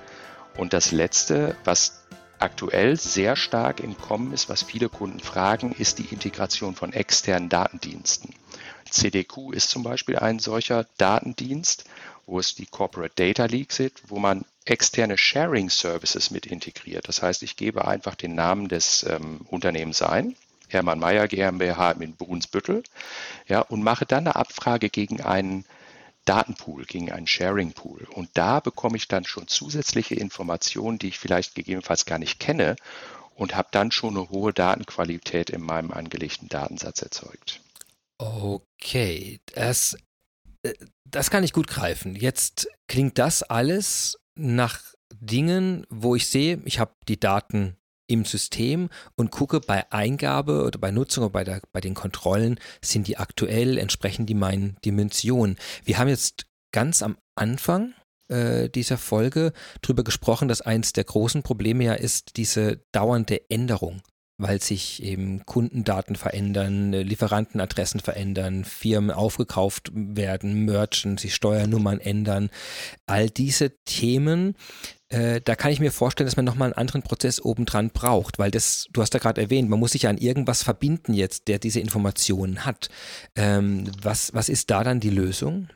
Und das Letzte, was aktuell sehr stark im Kommen ist, was viele Kunden fragen, ist die Integration von externen Datendiensten. CDQ ist zum Beispiel ein solcher Datendienst, wo es die Corporate Data League sind, wo man externe Sharing Services mit integriert. Das heißt, ich gebe einfach den Namen des ähm, Unternehmens ein, Hermann Mayer GmbH in Brunsbüttel, ja, und mache dann eine Abfrage gegen einen Datenpool, gegen einen Sharing-Pool. Und da bekomme ich dann schon zusätzliche Informationen, die ich vielleicht gegebenenfalls gar nicht kenne und habe dann schon eine hohe Datenqualität in meinem angelegten Datensatz erzeugt. Okay, das, äh, das kann ich gut greifen. Jetzt klingt das alles nach Dingen, wo ich sehe, ich habe die Daten im System und gucke bei Eingabe oder bei Nutzung oder bei, der, bei den Kontrollen, sind die aktuell, entsprechen die meinen Dimensionen. Wir haben jetzt ganz am Anfang äh, dieser Folge darüber gesprochen, dass eins der großen Probleme ja ist diese dauernde Änderung weil sich eben Kundendaten verändern, Lieferantenadressen verändern, Firmen aufgekauft werden, Merchants, sich Steuernummern ändern. All diese Themen, äh, da kann ich mir vorstellen, dass man nochmal einen anderen Prozess obendran braucht, weil das, du hast ja gerade erwähnt, man muss sich an irgendwas verbinden jetzt, der diese Informationen hat. Ähm, was, was ist da dann die Lösung?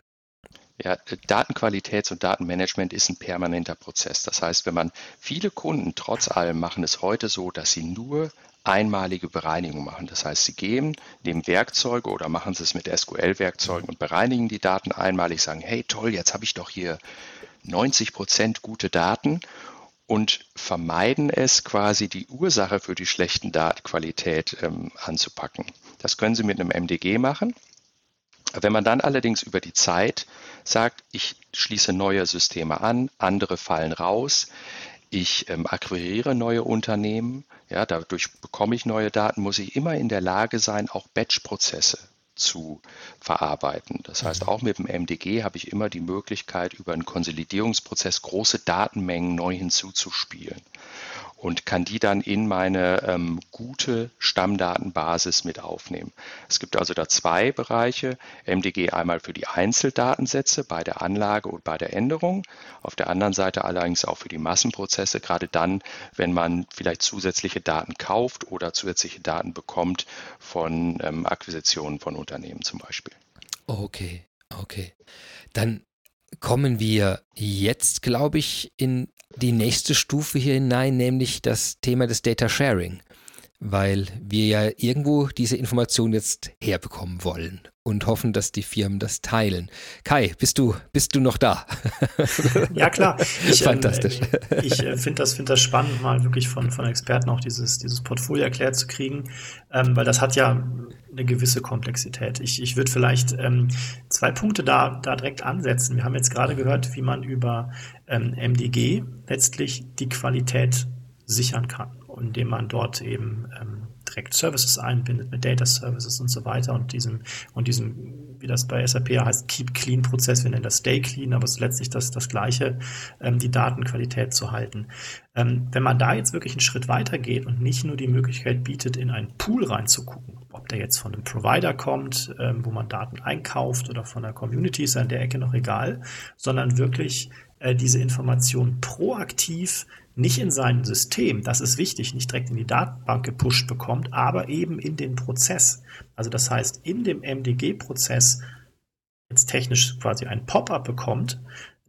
Ja, Datenqualitäts- und Datenmanagement ist ein permanenter Prozess. Das heißt, wenn man viele Kunden trotz allem machen es heute so, dass sie nur einmalige Bereinigung machen. Das heißt, Sie gehen, nehmen Werkzeuge oder machen Sie es mit SQL-Werkzeugen und bereinigen die Daten einmalig, sagen, hey toll, jetzt habe ich doch hier 90 Prozent gute Daten und vermeiden es quasi die Ursache für die schlechten Datenqualität ähm, anzupacken. Das können Sie mit einem MDG machen. Wenn man dann allerdings über die Zeit sagt, ich schließe neue Systeme an, andere fallen raus, ich ähm, akquiriere neue Unternehmen, ja, dadurch bekomme ich neue Daten, muss ich immer in der Lage sein, auch Batch-Prozesse zu verarbeiten. Das heißt, mhm. auch mit dem MDG habe ich immer die Möglichkeit, über einen Konsolidierungsprozess große Datenmengen neu hinzuzuspielen und kann die dann in meine ähm, gute Stammdatenbasis mit aufnehmen. Es gibt also da zwei Bereiche. MDG einmal für die Einzeldatensätze bei der Anlage und bei der Änderung. Auf der anderen Seite allerdings auch für die Massenprozesse, gerade dann, wenn man vielleicht zusätzliche Daten kauft oder zusätzliche Daten bekommt von ähm, Akquisitionen von Unternehmen zum Beispiel. Okay, okay. Dann kommen wir jetzt, glaube ich, in die nächste Stufe hier hinein, nämlich das Thema des Data Sharing, weil wir ja irgendwo diese Information jetzt herbekommen wollen und hoffen, dass die Firmen das teilen. Kai, bist du, bist du noch da? ja, klar. Ich, ähm, Fantastisch. Ähm, ich äh, finde das, find das spannend, mal wirklich von, von Experten auch dieses, dieses Portfolio erklärt zu kriegen, ähm, weil das hat ja eine gewisse Komplexität. Ich, ich würde vielleicht ähm, zwei Punkte da, da direkt ansetzen. Wir haben jetzt gerade gehört, wie man über ähm, MDG letztlich die Qualität sichern kann, indem man dort eben ähm, direkt Services einbindet mit Data Services und so weiter und diesem, und diesem, wie das bei SAP heißt, Keep Clean Prozess, wir nennen das Stay Clean, aber es ist letztlich das, das Gleiche, ähm, die Datenqualität zu halten. Ähm, wenn man da jetzt wirklich einen Schritt weiter geht und nicht nur die Möglichkeit bietet, in einen Pool reinzugucken, ob der jetzt von einem Provider kommt, ähm, wo man Daten einkauft oder von der Community, ist an der Ecke noch egal, sondern wirklich äh, diese Information proaktiv nicht in sein System, das ist wichtig, nicht direkt in die Datenbank gepusht bekommt, aber eben in den Prozess. Also das heißt, in dem MDG-Prozess jetzt technisch quasi ein Pop-up bekommt,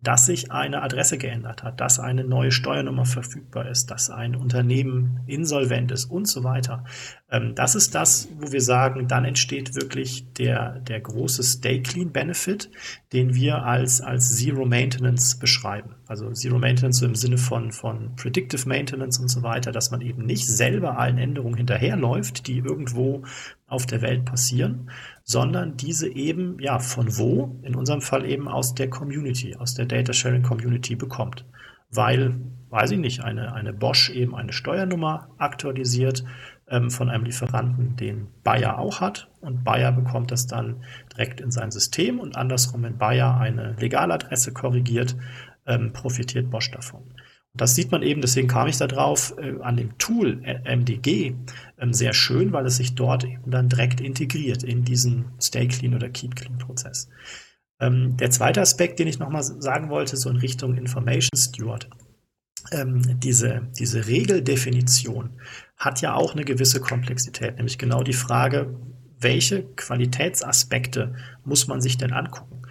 dass sich eine Adresse geändert hat, dass eine neue Steuernummer verfügbar ist, dass ein Unternehmen insolvent ist und so weiter. Ähm, das ist das, wo wir sagen, dann entsteht wirklich der, der große Stay Clean Benefit, den wir als, als Zero Maintenance beschreiben. Also Zero Maintenance so im Sinne von, von Predictive Maintenance und so weiter, dass man eben nicht selber allen Änderungen hinterherläuft, die irgendwo auf der Welt passieren, sondern diese eben, ja, von wo? In unserem Fall eben aus der Community, aus der Data Sharing Community bekommt. Weil, weiß ich nicht, eine, eine Bosch eben eine Steuernummer aktualisiert, ähm, von einem Lieferanten, den Bayer auch hat. Und Bayer bekommt das dann direkt in sein System und andersrum, wenn Bayer eine Legaladresse korrigiert, ähm, profitiert Bosch davon. Das sieht man eben, deswegen kam ich da drauf, äh, an dem Tool äh, MDG ähm, sehr schön, weil es sich dort eben dann direkt integriert in diesen Stay Clean oder Keep Clean Prozess. Ähm, der zweite Aspekt, den ich nochmal sagen wollte, so in Richtung Information Steward. Ähm, diese, diese Regeldefinition hat ja auch eine gewisse Komplexität, nämlich genau die Frage, welche Qualitätsaspekte muss man sich denn angucken?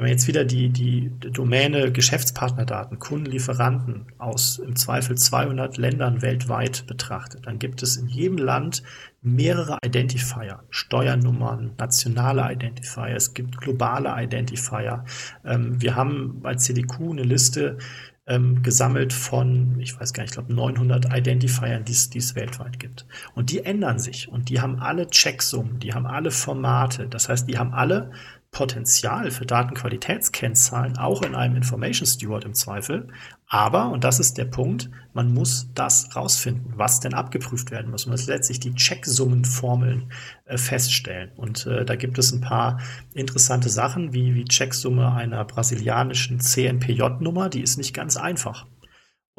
Wenn man jetzt wieder die, die Domäne Geschäftspartnerdaten, Kunden, Lieferanten aus im Zweifel 200 Ländern weltweit betrachtet, dann gibt es in jedem Land mehrere Identifier, Steuernummern, nationale Identifier, es gibt globale Identifier. Ähm, wir haben bei CDQ eine Liste ähm, gesammelt von, ich weiß gar nicht, ich glaube 900 Identifiern, die es weltweit gibt. Und die ändern sich und die haben alle Checksummen, die haben alle Formate. Das heißt, die haben alle Potenzial für Datenqualitätskennzahlen, auch in einem Information Steward im Zweifel. Aber, und das ist der Punkt, man muss das rausfinden, was denn abgeprüft werden muss. Man muss letztlich die Checksummenformeln äh, feststellen. Und äh, da gibt es ein paar interessante Sachen, wie, wie Checksumme einer brasilianischen CNPJ-Nummer. Die ist nicht ganz einfach.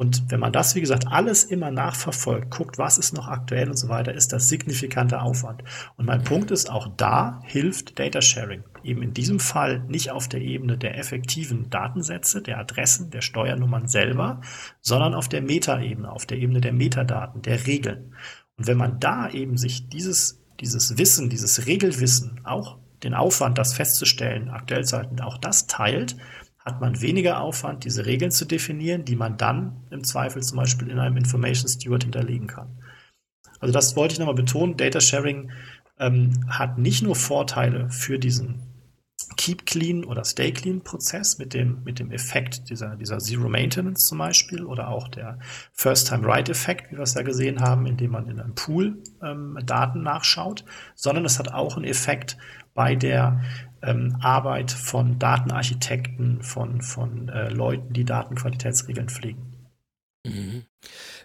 Und wenn man das, wie gesagt, alles immer nachverfolgt, guckt, was ist noch aktuell und so weiter, ist das signifikanter Aufwand. Und mein Punkt ist, auch da hilft Data Sharing. Eben in diesem Fall nicht auf der Ebene der effektiven Datensätze, der Adressen, der Steuernummern selber, sondern auf der Metaebene, auf der Ebene der Metadaten, der Regeln. Und wenn man da eben sich dieses, dieses Wissen, dieses Regelwissen, auch den Aufwand, das festzustellen, aktuell Zeiten, auch das teilt, hat man weniger Aufwand, diese Regeln zu definieren, die man dann im Zweifel zum Beispiel in einem Information Steward hinterlegen kann. Also das wollte ich nochmal betonen. Data Sharing ähm, hat nicht nur Vorteile für diesen Keep Clean oder Stay Clean Prozess mit dem, mit dem Effekt dieser, dieser Zero Maintenance zum Beispiel oder auch der First Time Write Effekt, wie wir es ja gesehen haben, indem man in einem Pool ähm, Daten nachschaut, sondern es hat auch einen Effekt bei der ähm, Arbeit von Datenarchitekten, von, von äh, Leuten, die Datenqualitätsregeln pflegen. Mhm.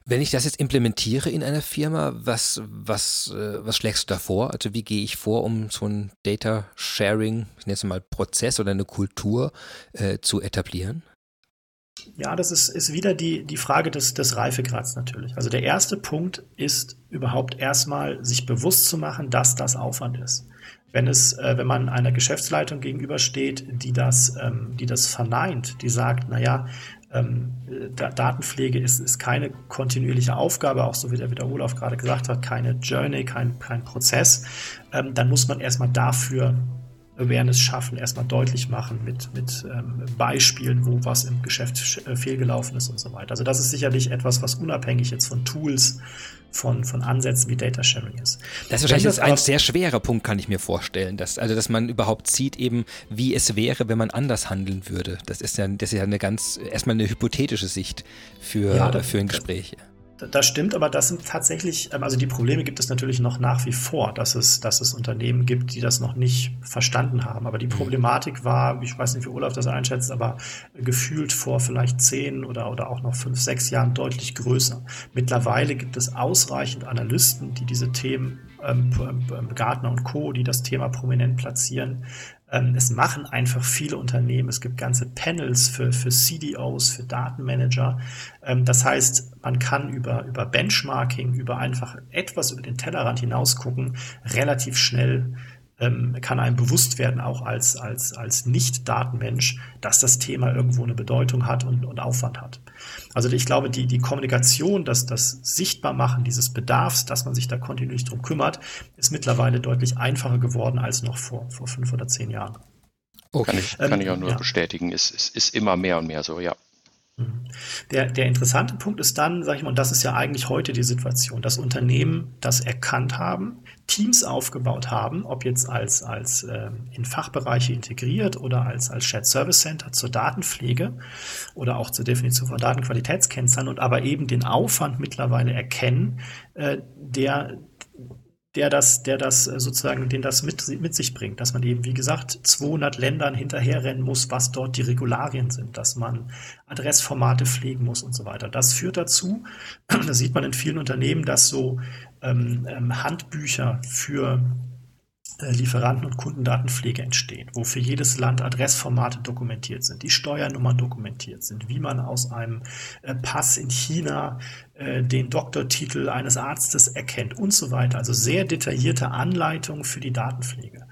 Wenn ich das jetzt implementiere in einer Firma, was, was, äh, was schlägst du da vor? Also wie gehe ich vor, um so ein Data Sharing, ich nenne es mal Prozess oder eine Kultur äh, zu etablieren? Ja, das ist, ist wieder die, die Frage des, des Reifegrads natürlich. Also der erste Punkt ist überhaupt erstmal sich bewusst zu machen, dass das Aufwand ist wenn es, äh, wenn man einer Geschäftsleitung gegenübersteht, die das, ähm, die das verneint, die sagt, naja, ähm, Datenpflege ist, ist keine kontinuierliche Aufgabe, auch so wie der, wie Olaf gerade gesagt hat, keine Journey, kein, kein Prozess, ähm, dann muss man erstmal dafür Awareness schaffen, erstmal deutlich machen mit, mit ähm, Beispielen, wo was im Geschäft äh, fehlgelaufen ist und so weiter. Also das ist sicherlich etwas, was unabhängig jetzt von Tools von, von Ansätzen wie Data Sharing ist. Das ist wahrscheinlich das ein sehr schwerer Punkt, kann ich mir vorstellen. Dass, also, dass man überhaupt sieht, eben, wie es wäre, wenn man anders handeln würde. Das ist ja, das ist ja eine ganz, erstmal eine hypothetische Sicht für, ja, da, für ein Gespräch. Das stimmt, aber das sind tatsächlich, ähm, also die Probleme gibt es natürlich noch nach wie vor, dass es, dass es Unternehmen gibt, die das noch nicht verstanden haben. Aber die mhm. Problematik war, ich weiß nicht, wie Olaf das einschätzt, aber gefühlt vor vielleicht zehn oder, oder auch noch fünf, sechs Jahren deutlich größer. Mittlerweile gibt es ausreichend Analysten, die diese Themen ähm, Gartner und Co., die das Thema prominent platzieren, es machen einfach viele Unternehmen. Es gibt ganze Panels für, für CDOs, für Datenmanager. Ähm, das heißt, man kann über, über Benchmarking, über einfach etwas über den Tellerrand hinausgucken, relativ schnell ähm, kann einem bewusst werden, auch als, als, als Nicht-Datenmensch, dass das Thema irgendwo eine Bedeutung hat und, und Aufwand hat. Also ich glaube, die, die Kommunikation, das, das Sichtbarmachen dieses Bedarfs, dass man sich da kontinuierlich drum kümmert, ist mittlerweile deutlich einfacher geworden als noch vor, vor fünf oder zehn Jahren. Okay. Kann, ich, kann ähm, ich auch nur ja. bestätigen, es ist, ist, ist immer mehr und mehr so, ja. Mhm. Der, der interessante Punkt ist dann, sage ich mal, und das ist ja eigentlich heute die Situation, dass Unternehmen das erkannt haben, Teams aufgebaut haben, ob jetzt als, als äh, in Fachbereiche integriert oder als, als Shared Service Center zur Datenpflege oder auch zur Definition von Datenqualitätskennzahlen und aber eben den Aufwand mittlerweile erkennen, äh, der der das, der das äh, sozusagen, den das mit, mit sich bringt, dass man eben, wie gesagt, 200 Ländern hinterherrennen muss, was dort die Regularien sind, dass man Adressformate pflegen muss und so weiter. Das führt dazu, das sieht man in vielen Unternehmen, dass so ähm, ähm, Handbücher für Lieferanten- und Kundendatenpflege entstehen, wo für jedes Land Adressformate dokumentiert sind, die Steuernummern dokumentiert sind, wie man aus einem äh, Pass in China äh, den Doktortitel eines Arztes erkennt und so weiter. Also sehr detaillierte Anleitungen für die Datenpflege.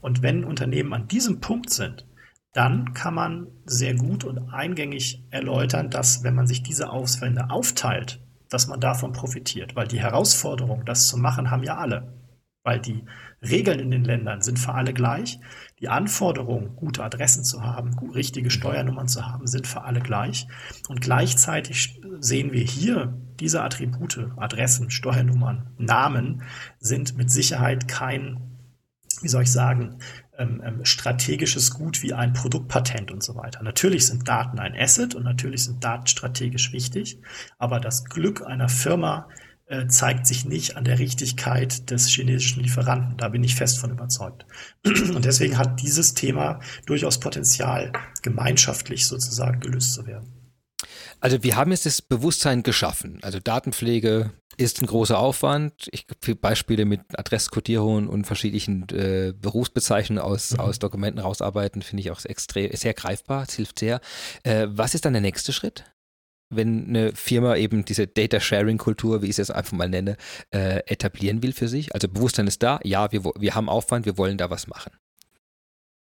Und wenn Unternehmen an diesem Punkt sind, dann kann man sehr gut und eingängig erläutern, dass wenn man sich diese Aufwände aufteilt, dass man davon profitiert, weil die Herausforderung, das zu machen, haben ja alle, weil die Regeln in den Ländern sind für alle gleich. Die Anforderungen, gute Adressen zu haben, richtige Steuernummern zu haben, sind für alle gleich. Und gleichzeitig sehen wir hier, diese Attribute, Adressen, Steuernummern, Namen, sind mit Sicherheit kein, wie soll ich sagen, ähm, ähm, strategisches Gut wie ein Produktpatent und so weiter. Natürlich sind Daten ein Asset und natürlich sind Daten strategisch wichtig, aber das Glück einer Firma zeigt sich nicht an der Richtigkeit des chinesischen Lieferanten. Da bin ich fest von überzeugt. Und deswegen hat dieses Thema durchaus Potenzial, gemeinschaftlich sozusagen gelöst zu werden. Also wir haben jetzt das Bewusstsein geschaffen. Also Datenpflege ist ein großer Aufwand. Ich habe Beispiele mit Adresskodierungen und verschiedenen äh, Berufsbezeichnungen aus, mhm. aus Dokumenten rausarbeiten, finde ich auch extrem, sehr greifbar. Es hilft sehr. Äh, was ist dann der nächste Schritt? Wenn eine Firma eben diese Data Sharing Kultur, wie ich es jetzt einfach mal nenne, äh, etablieren will für sich? Also Bewusstsein ist da, ja, wir, wir haben Aufwand, wir wollen da was machen.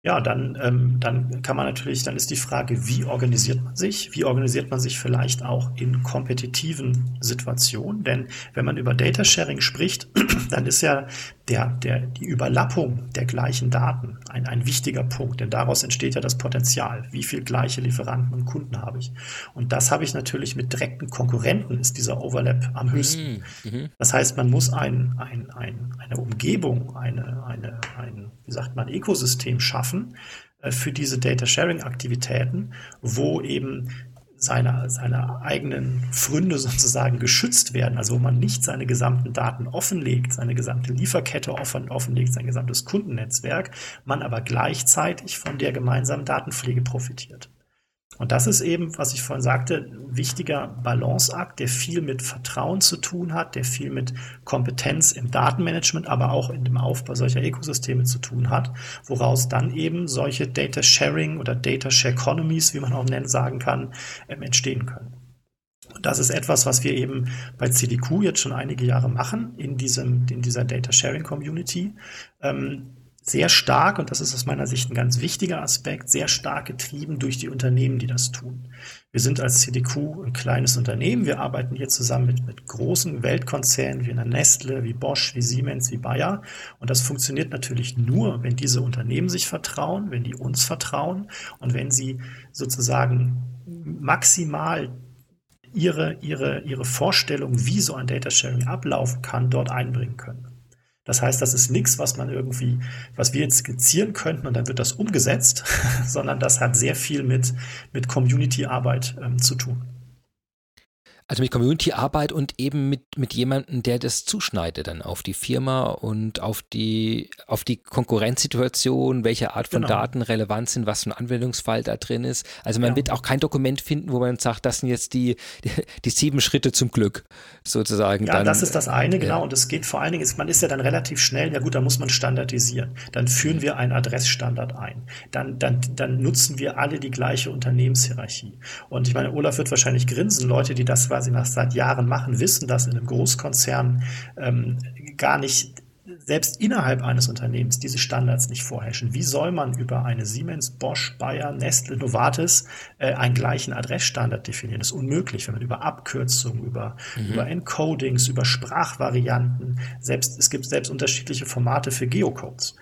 Ja, dann, ähm, dann kann man natürlich, dann ist die Frage, wie organisiert man sich? Wie organisiert man sich vielleicht auch in kompetitiven Situationen? Denn wenn man über Data Sharing spricht, dann ist ja der, der, die Überlappung der gleichen Daten ein, ein wichtiger Punkt, denn daraus entsteht ja das Potenzial. Wie viel gleiche Lieferanten und Kunden habe ich? Und das habe ich natürlich mit direkten Konkurrenten, ist dieser Overlap am höchsten. Mhm. mhm. Das heißt, man muss ein, ein, ein, eine Umgebung, eine, eine, ein, wie sagt man, Ökosystem schaffen, äh, für diese Data Sharing Aktivitäten, wo eben seine, seine eigenen Fründe sozusagen geschützt werden, also wo man nicht seine gesamten Daten offenlegt, seine gesamte Lieferkette offen, offenlegt, sein gesamtes Kundennetzwerk, man aber gleichzeitig von der gemeinsamen Datenpflege profitiert. Und das ist eben, was ich vorhin sagte, ein wichtiger Balanceakt, der viel mit Vertrauen zu tun hat, der viel mit Kompetenz im Datenmanagement, aber auch in dem Aufbau solcher Ökosysteme zu tun hat, woraus dann eben solche Data Sharing oder Data Share Economies, wie man auch nennen, sagen kann, ähm, entstehen können. Und das ist etwas, was wir eben bei CDQ jetzt schon einige Jahre machen in diesem, in dieser Data Sharing Community. Ähm, sehr stark, und das ist aus meiner Sicht ein ganz wichtiger Aspekt, sehr stark getrieben durch die Unternehmen, die das tun. Wir sind als CDQ ein kleines Unternehmen. Wir arbeiten hier zusammen mit, mit großen Weltkonzernen wie einer Nestle, wie Bosch, wie Siemens, wie Bayer. Und das funktioniert natürlich nur, wenn diese Unternehmen sich vertrauen, wenn die uns vertrauen und wenn sie sozusagen maximal ihre, ihre, ihre Vorstellung, wie so ein Data Sharing ablaufen kann, dort einbringen können. Das heißt, das ist nichts, was man irgendwie, was wir jetzt skizzieren könnten und dann wird das umgesetzt, sondern das hat sehr viel mit, mit Community-Arbeit ähm, zu tun. Also mit Community-Arbeit und eben mit, mit jemandem, der das zuschneidet dann auf die Firma und auf die, auf die Konkurrenzsituation, welche Art von genau. Daten relevant sind, was für ein Anwendungsfall da drin ist. Also man ja. wird auch kein Dokument finden, wo man sagt, das sind jetzt die, die, sieben Schritte zum Glück sozusagen. Ja, dann, das ist das eine, genau. Ja. Und es geht vor allen Dingen, man ist ja dann relativ schnell, ja gut, da muss man standardisieren. Dann führen wir einen Adressstandard ein. Dann, dann, dann nutzen wir alle die gleiche Unternehmenshierarchie. Und ich meine, Olaf wird wahrscheinlich grinsen, Leute, die das quasi nach seit Jahren machen, wissen, dass in einem Großkonzern ähm, gar nicht selbst innerhalb eines Unternehmens diese Standards nicht vorherrschen. Wie soll man über eine Siemens, Bosch, Bayer, Nestle, Novartis äh, einen gleichen Adressstandard definieren? Das ist unmöglich, wenn man über Abkürzungen, über, mhm. über Encodings, über Sprachvarianten, selbst, es gibt selbst unterschiedliche Formate für Geocodes.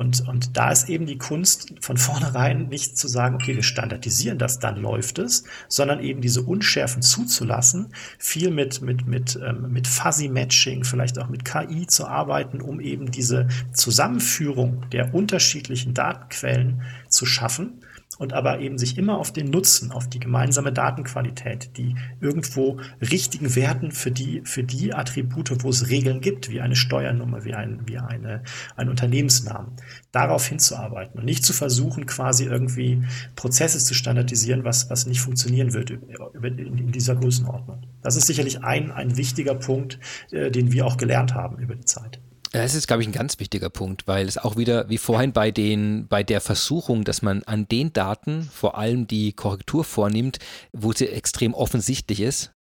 Und, und da ist eben die Kunst von vornherein nicht zu sagen, okay, wir standardisieren das, dann läuft es, sondern eben diese Unschärfen zuzulassen, viel mit, mit, mit, ähm, mit Fuzzy Matching, vielleicht auch mit KI zu arbeiten, um eben diese Zusammenführung der unterschiedlichen Datenquellen zu schaffen und aber eben sich immer auf den Nutzen, auf die gemeinsame Datenqualität, die irgendwo richtigen Werten für die, für die Attribute, wo es Regeln gibt, wie eine Steuernummer, wie ein, wie eine, ein Unternehmensnamen, darauf hinzuarbeiten und nicht zu versuchen, quasi irgendwie Prozesse zu standardisieren, was, was nicht funktionieren wird in, dieser Größenordnung. Das ist sicherlich ein, ein wichtiger Punkt, äh, den wir auch gelernt haben über die Zeit. Das ist, glaube ich, ein ganz wichtiger Punkt, weil es auch wieder, wie vorhin bei den, bei der Versuchung, dass man an den Daten vor allem die Korrektur vornimmt, wo sie extrem offensichtlich ist,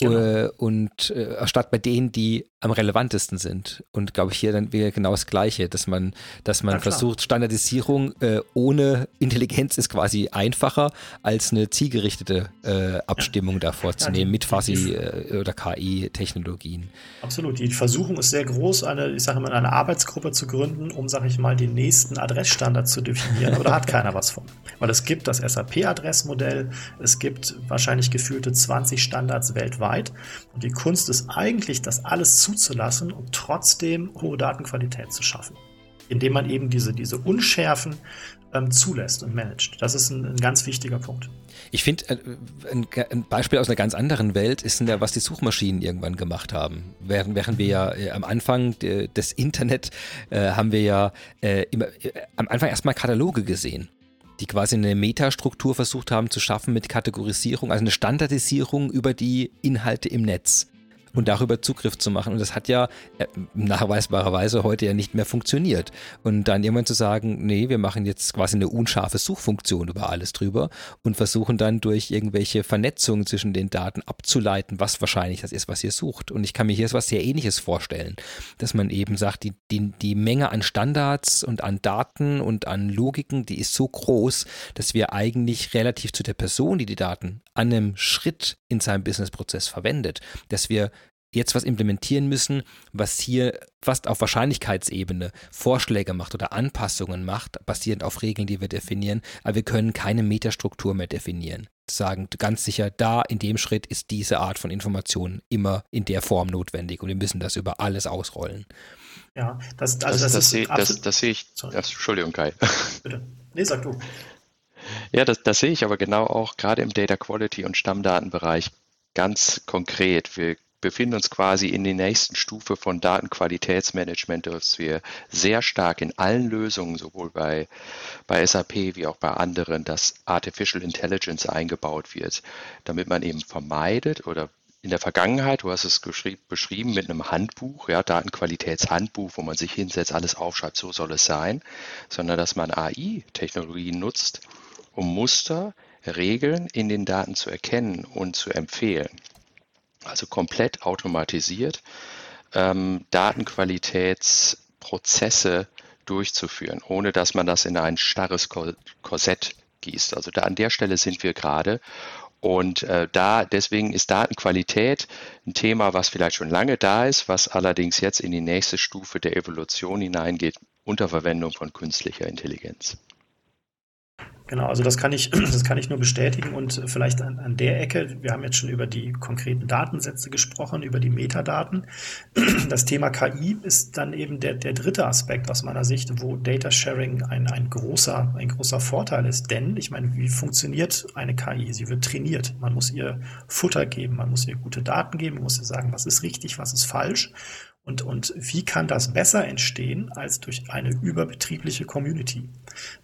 Genau. Äh, und äh, statt bei denen, die am relevantesten sind. Und glaube ich, hier dann wäre genau das Gleiche, dass man, dass man versucht, Standardisierung äh, ohne Intelligenz ist quasi einfacher, als eine zielgerichtete äh, Abstimmung ja. da vorzunehmen ja, mit quasi äh, oder KI-Technologien. Absolut. Die Versuchung ist sehr groß, eine, ich sage mal, eine Arbeitsgruppe zu gründen, um, sage ich mal, den nächsten Adressstandard zu definieren. Aber da hat keiner was von. Weil es gibt das SAP-Adressmodell, es gibt wahrscheinlich gefühlte 20 Standards weltweit weit. Und die Kunst ist eigentlich, das alles zuzulassen und trotzdem hohe Datenqualität zu schaffen. Indem man eben diese, diese Unschärfen ähm, zulässt und managt. Das ist ein, ein ganz wichtiger Punkt. Ich finde, äh, ein, Beispiel aus einer ganz anderen Welt ist ja, was die Suchmaschinen irgendwann gemacht haben. Während, während wir ja äh, am Anfang de, des Internet äh, haben wir ja äh, immer, äh, am Anfang erstmal Kataloge gesehen die quasi eine Metastruktur versucht haben zu schaffen mit Kategorisierung, also eine Standardisierung über die Inhalte im Netz und darüber Zugriff zu machen. Und das hat ja äh, nachweisbarerweise heute ja nicht mehr funktioniert. Und dann irgendwann zu sagen, nee, wir machen jetzt quasi eine unscharfe Suchfunktion über alles drüber und versuchen dann durch irgendwelche Vernetzungen zwischen den Daten abzuleiten, was wahrscheinlich das ist, was ihr sucht. Und ich kann mir hier was sehr ähnliches vorstellen, dass man eben sagt, die, die, die Menge an Standards und an Daten und an Logiken, die ist so groß, dass wir eigentlich relativ zu der Person, die die Daten an einem Schritt in seinem Businessprozess verwendet, dass wir jetzt was implementieren müssen, was hier fast auf Wahrscheinlichkeitsebene Vorschläge macht oder Anpassungen macht, basierend auf Regeln, die wir definieren, aber wir können keine Metastruktur mehr definieren. Sagen ganz sicher, da in dem Schritt ist diese Art von Information immer in der Form notwendig und wir müssen das über alles ausrollen. Ja, das, also das, das, das, sehe, das, das sehe ich. Sorry. Entschuldigung, Kai. Bitte. Nee, sag du. Ja, das, das sehe ich aber genau auch gerade im Data Quality und Stammdatenbereich ganz konkret. Wir befinden uns quasi in der nächsten Stufe von Datenqualitätsmanagement, dass wir sehr stark in allen Lösungen, sowohl bei, bei SAP wie auch bei anderen, dass Artificial Intelligence eingebaut wird, damit man eben vermeidet oder in der Vergangenheit, du hast es beschrieben mit einem Handbuch, ja, Datenqualitätshandbuch, wo man sich hinsetzt, alles aufschreibt, so soll es sein, sondern dass man AI-Technologien nutzt, um Muster, Regeln in den Daten zu erkennen und zu empfehlen also komplett automatisiert, ähm, Datenqualitätsprozesse durchzuführen, ohne dass man das in ein starres Korsett gießt. Also da an der Stelle sind wir gerade. Und äh, da deswegen ist Datenqualität ein Thema, was vielleicht schon lange da ist, was allerdings jetzt in die nächste Stufe der Evolution hineingeht unter Verwendung von künstlicher Intelligenz. Genau, also das kann ich, das kann ich nur bestätigen und vielleicht an, an der Ecke, wir haben jetzt schon über die konkreten Datensätze gesprochen, über die Metadaten. Das Thema KI ist dann eben der, der dritte Aspekt aus meiner Sicht, wo Data Sharing ein, ein, großer, ein großer Vorteil ist. Denn, ich meine, wie funktioniert eine KI? Sie wird trainiert. Man muss ihr Futter geben, man muss ihr gute Daten geben, man muss ihr sagen, was ist richtig, was ist falsch. Und, und wie kann das besser entstehen als durch eine überbetriebliche Community?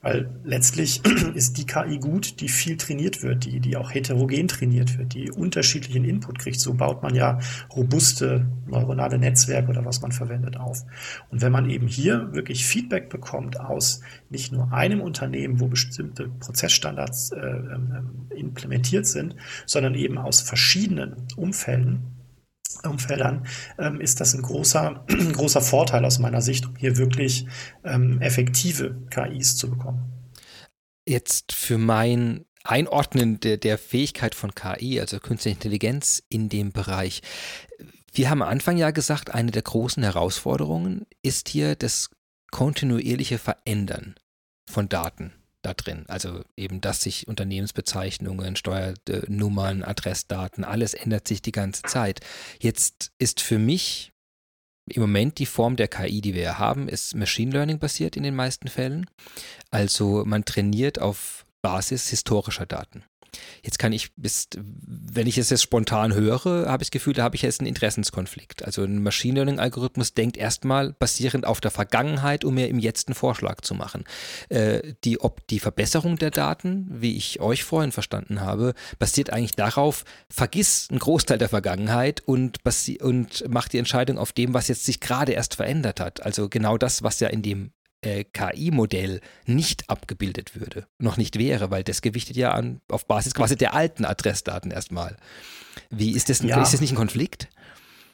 Weil letztlich ist die KI gut, die viel trainiert wird, die, die auch heterogen trainiert wird, die unterschiedlichen Input kriegt. So baut man ja robuste neuronale Netzwerke oder was man verwendet auf. Und wenn man eben hier wirklich Feedback bekommt aus nicht nur einem Unternehmen, wo bestimmte Prozessstandards äh, äh, implementiert sind, sondern eben aus verschiedenen Umfelden, Umfeldern, ähm, ist das ein großer, großer Vorteil aus meiner Sicht, um hier wirklich ähm, effektive KIs zu bekommen. Jetzt für mein Einordnen der, der Fähigkeit von KI, also künstliche Intelligenz in dem Bereich. Wir haben am Anfang ja gesagt, eine der großen Herausforderungen ist hier das kontinuierliche Verändern von Daten da drin. Also eben, dass sich Unternehmensbezeichnungen, Steuernummern, Adressdaten, alles ändert sich die ganze Zeit. Jetzt ist für mich im Moment die Form der KI, die wir haben, ist Machine Learning basiert in den meisten Fällen. Also man trainiert auf Basis historischer Daten. Jetzt kann ich, bis, wenn ich es jetzt spontan höre, habe ich das Gefühl, da habe ich jetzt einen Interessenskonflikt. Also ein Machine Learning-Algorithmus denkt erstmal basierend auf der Vergangenheit, um mir im Jetzt einen Vorschlag zu machen. Äh, die, ob die Verbesserung der Daten, wie ich euch vorhin verstanden habe, basiert eigentlich darauf, vergiss einen Großteil der Vergangenheit und, und mach die Entscheidung auf dem, was jetzt sich gerade erst verändert hat. Also genau das, was ja in dem äh, KI-Modell nicht abgebildet würde, noch nicht wäre, weil das gewichtet ja an, auf Basis quasi der alten Adressdaten erstmal. Wie ist das, ja. ist das nicht ein Konflikt?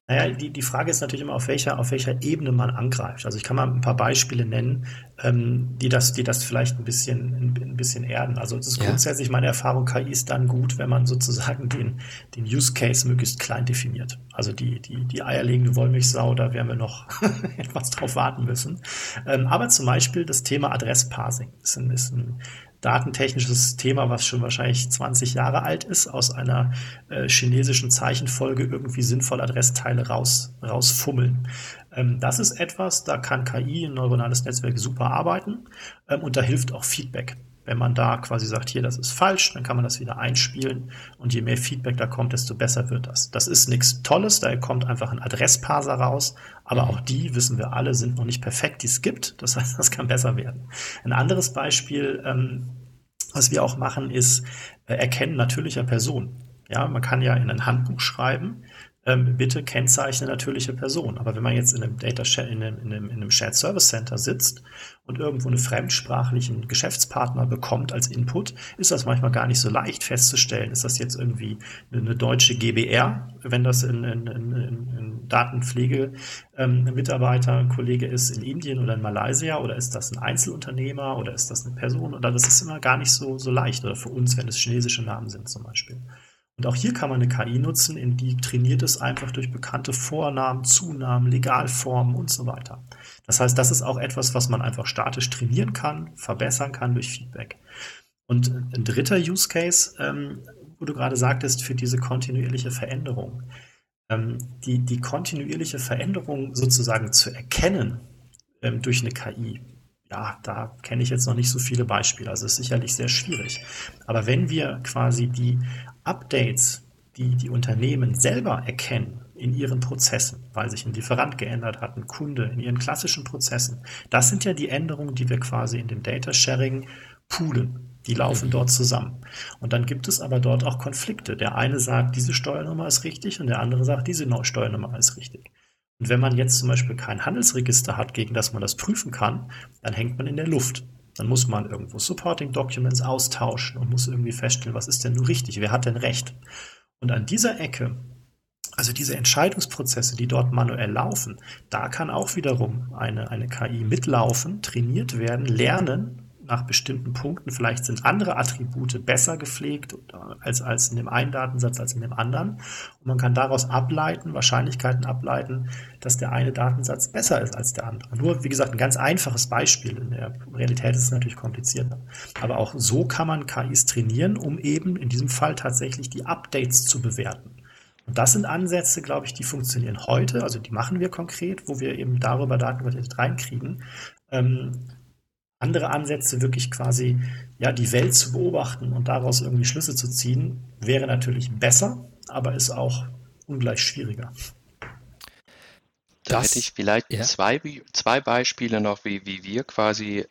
Naja, die, die Frage ist natürlich immer, auf welcher, auf welcher Ebene man angreift. Also ich kann mal ein paar Beispiele nennen, ähm, die, das, die das vielleicht ein bisschen, ein, bisschen erden. Also es ist ja. grundsätzlich meine Erfahrung, KI ist dann gut, wenn man sozusagen den, den Use Case möglichst klein definiert. Also die, die, die eierlegende Wollmilchsau, da werden wir noch etwas drauf warten müssen. Ähm, aber zum Beispiel das Thema Adressparsing ist ein, ist ein datentechnisches Thema, was schon wahrscheinlich 20 Jahre alt ist, aus einer äh, chinesischen Zeichenfolge irgendwie sinnvoll Adressteile raus, rausfummeln. Ähm, das ist etwas, da kann KI, ein neuronales Netzwerk, super arbeiten ähm, und da hilft auch Feedback. Wenn man da quasi sagt, hier, das ist falsch, dann kann man das wieder einspielen und je mehr Feedback da kommt, desto besser wird das. Das ist nichts Tolles, da kommt einfach ein Adressparser raus, aber auch die, wissen wir alle, sind noch nicht perfekt, die es gibt. Das heißt, das kann besser werden. Ein anderes Beispiel, ähm, was wir auch machen, ist äh, Erkennen natürlicher Person. Ja, man kann ja in ein Handbuch schreiben, ähm, bitte kennzeichne natürliche Person. Aber wenn man jetzt in einem Data in einem, in einem, in einem Shared Service Center sitzt und irgendwo einen fremdsprachlichen Geschäftspartner bekommt als Input, ist das manchmal gar nicht so leicht festzustellen. Ist das jetzt irgendwie eine, deutsche GBR, wenn das in, in, in, in Datenpflege ähm, ein Mitarbeiter, ein Kollege ist in Indien oder in Malaysia oder ist das ein Einzelunternehmer oder ist das eine Person? Oder das ist immer gar nicht so, so leicht oder für uns, wenn es chinesische Namen sind zum Beispiel. Und auch hier kann man eine KI nutzen, in die trainiert es einfach durch bekannte Vornamen, Zunahmen, Legalformen und so weiter. Das heißt, das ist auch etwas, was man einfach statisch trainieren kann, verbessern kann durch Feedback. Und ein dritter Use Case, ähm, wo du gerade sagtest, für diese kontinuierliche Veränderung. Ähm, die, die kontinuierliche Veränderung sozusagen zu erkennen ähm, durch eine KI, ja, da kenne ich jetzt noch nicht so viele Beispiele. Also es ist sicherlich sehr schwierig. Aber wenn wir quasi die Updates, die die Unternehmen selber erkennen in ihren Prozessen, weil sich ein Lieferant geändert hat, ein Kunde in ihren klassischen Prozessen, das sind ja die Änderungen, die wir quasi in dem Data Sharing poolen. Die laufen dort zusammen. Und dann gibt es aber dort auch Konflikte. Der eine sagt, diese Steuernummer ist richtig und der andere sagt, diese Steuernummer ist richtig. Und wenn man jetzt zum Beispiel kein Handelsregister hat, gegen das man das prüfen kann, dann hängt man in der Luft. Dann muss man irgendwo Supporting Documents austauschen und muss irgendwie feststellen, was ist denn nun richtig, wer hat denn recht. Und an dieser Ecke, also diese Entscheidungsprozesse, die dort manuell laufen, da kann auch wiederum eine, eine KI mitlaufen, trainiert werden, lernen nach bestimmten Punkten. Vielleicht sind andere Attribute besser gepflegt als, als in dem einen Datensatz als in dem anderen. Und man kann daraus ableiten, Wahrscheinlichkeiten ableiten, dass der eine Datensatz besser ist als der andere. Nur, wie gesagt, ein ganz einfaches Beispiel. In der Realität ist es natürlich komplizierter. Aber auch so kann man KIs trainieren, um eben in diesem Fall tatsächlich die Updates zu bewerten. Und das sind Ansätze, glaube ich, die funktionieren heute, also die machen wir konkret, wo wir eben darüber Datenqualität reinkriegen. Ähm, andere Ansätze, wirklich quasi ja, die Welt zu beobachten und daraus irgendwie Schlüsse zu ziehen, wäre natürlich besser, aber ist auch ungleich schwieriger. Da das, hätte ich vielleicht ja. zwei, zwei Beispiele noch, wie, wie wir quasi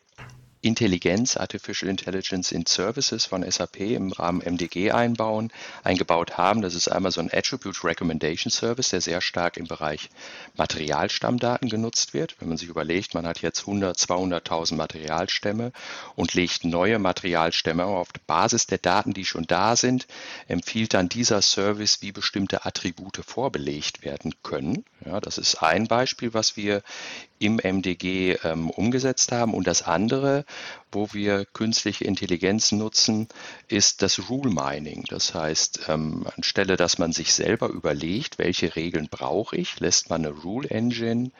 Intelligenz, Artificial Intelligence in Services von SAP im Rahmen MDG einbauen, eingebaut haben. Das ist einmal so ein Attribute Recommendation Service, der sehr stark im Bereich Materialstammdaten genutzt wird. Wenn man sich überlegt, man hat jetzt 100, 200.000 Materialstämme und legt neue Materialstämme auf Basis der Daten, die schon da sind, empfiehlt dann dieser Service, wie bestimmte Attribute vorbelegt werden können. Ja, das ist ein Beispiel, was wir im MDG ähm, umgesetzt haben. Und das andere, wo wir künstliche Intelligenz nutzen, ist das Rule Mining. Das heißt, ähm, anstelle, dass man sich selber überlegt, welche Regeln brauche ich, lässt man eine Rule Engine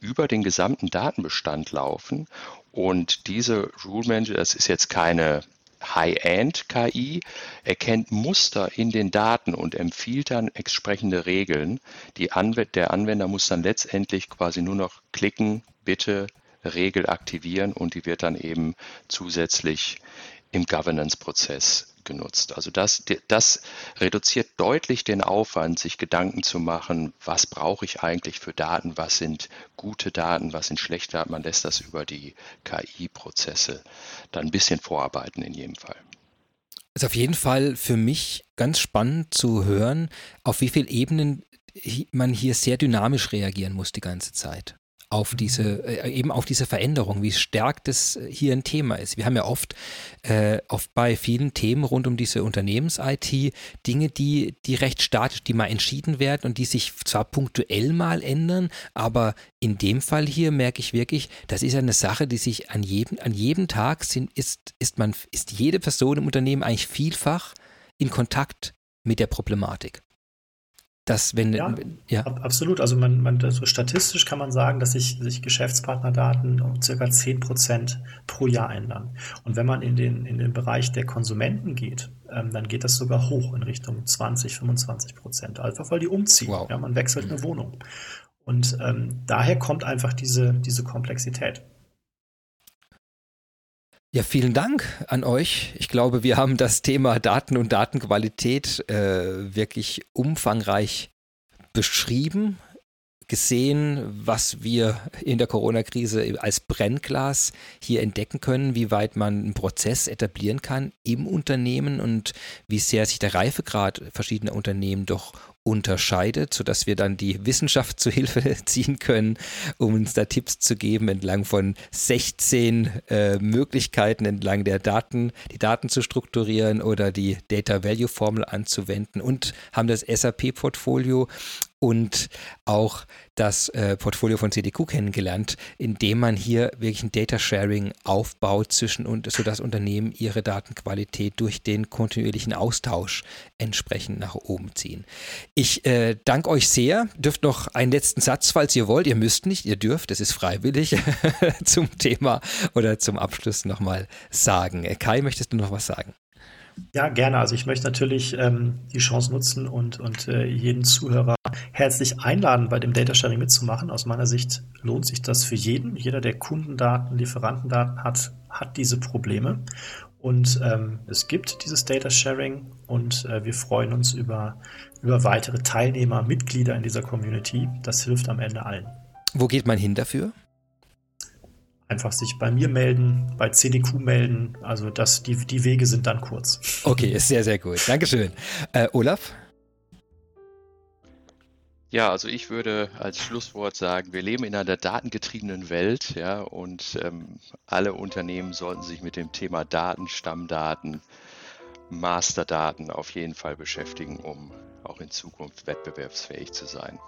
über den gesamten Datenbestand laufen. Und diese Rule Engine, das ist jetzt keine High-End-KI erkennt Muster in den Daten und empfiehlt dann entsprechende Regeln. Anw der Anwender muss dann letztendlich quasi nur noch klicken, bitte Regel aktivieren und die wird dann eben zusätzlich im Governance-Prozess genutzt. Also das, das reduziert deutlich den Aufwand, sich Gedanken zu machen, was brauche ich eigentlich für Daten, was sind gute Daten, was sind schlechte Daten. Man lässt das über die KI-Prozesse dann ein bisschen vorarbeiten in jedem Fall. Ist auf jeden Fall für mich ganz spannend zu hören, auf wie vielen Ebenen man hier sehr dynamisch reagieren muss die ganze Zeit auf diese, äh, eben auf diese Veränderung, wie stark das hier ein Thema ist. Wir haben ja oft, äh, oft bei vielen Themen rund um diese Unternehmens-IT Dinge, die, die recht statisch, die mal entschieden werden und die sich zwar punktuell mal ändern, aber in dem Fall hier merke ich wirklich, das ist eine Sache, die sich an jedem, an jedem Tag sind, ist, ist man, ist jede Person im Unternehmen eigentlich vielfach in Kontakt mit der Problematik dass wenn ja, ja. absolut. Also man, man so statistisch kann man sagen, dass sich, sich Geschäftspartnerdaten um circa 10 Prozent pro Jahr ändern. Und wenn man in den, in den Bereich der Konsumenten geht, ähm, dann geht das sogar hoch in Richtung 20, 25 Prozent. Einfach weil die umziehen. Wow. Ja, man wechselt eine Wohnung. Und ähm, daher kommt einfach diese, diese Komplexität. Ja, vielen Dank an euch. Ich glaube, wir haben das Thema Daten und Datenqualität äh, wirklich umfangreich beschrieben, gesehen, was wir in der Corona-Krise als Brennglas hier entdecken können, wie weit man einen Prozess etablieren kann im Unternehmen und wie sehr sich der Reifegrad verschiedener Unternehmen doch unterscheidet, sodass wir dann die Wissenschaft zu Hilfe ziehen können, um uns da Tipps zu geben entlang von 16 äh, Möglichkeiten entlang der Daten, die Daten zu strukturieren oder die Data Value Formel anzuwenden und haben das SAP-Portfolio und auch das äh, Portfolio von CDQ kennengelernt, indem man hier wirklich ein Data Sharing aufbaut zwischen und sodass Unternehmen ihre Datenqualität durch den kontinuierlichen Austausch entsprechend nach oben ziehen. Ich äh, danke euch sehr. Dürft noch einen letzten Satz, falls ihr wollt. Ihr müsst nicht, ihr dürft, es ist freiwillig zum Thema oder zum Abschluss nochmal sagen. Kai, möchtest du noch was sagen? Ja, gerne. Also ich möchte natürlich ähm, die Chance nutzen und, und äh, jeden Zuhörer herzlich einladen, bei dem Data Sharing mitzumachen. Aus meiner Sicht lohnt sich das für jeden. Jeder, der Kundendaten, Lieferantendaten hat, hat diese Probleme. Und ähm, es gibt dieses Data Sharing und äh, wir freuen uns über, über weitere Teilnehmer, Mitglieder in dieser Community. Das hilft am Ende allen. Wo geht man hin dafür? Einfach sich bei mir melden, bei CDQ melden. Also das, die, die Wege sind dann kurz. Okay, ist sehr, sehr gut. Dankeschön. Äh, Olaf? Ja, also ich würde als Schlusswort sagen, wir leben in einer datengetriebenen Welt, ja, und ähm, alle Unternehmen sollten sich mit dem Thema Daten, Stammdaten, Masterdaten auf jeden Fall beschäftigen, um auch in Zukunft wettbewerbsfähig zu sein.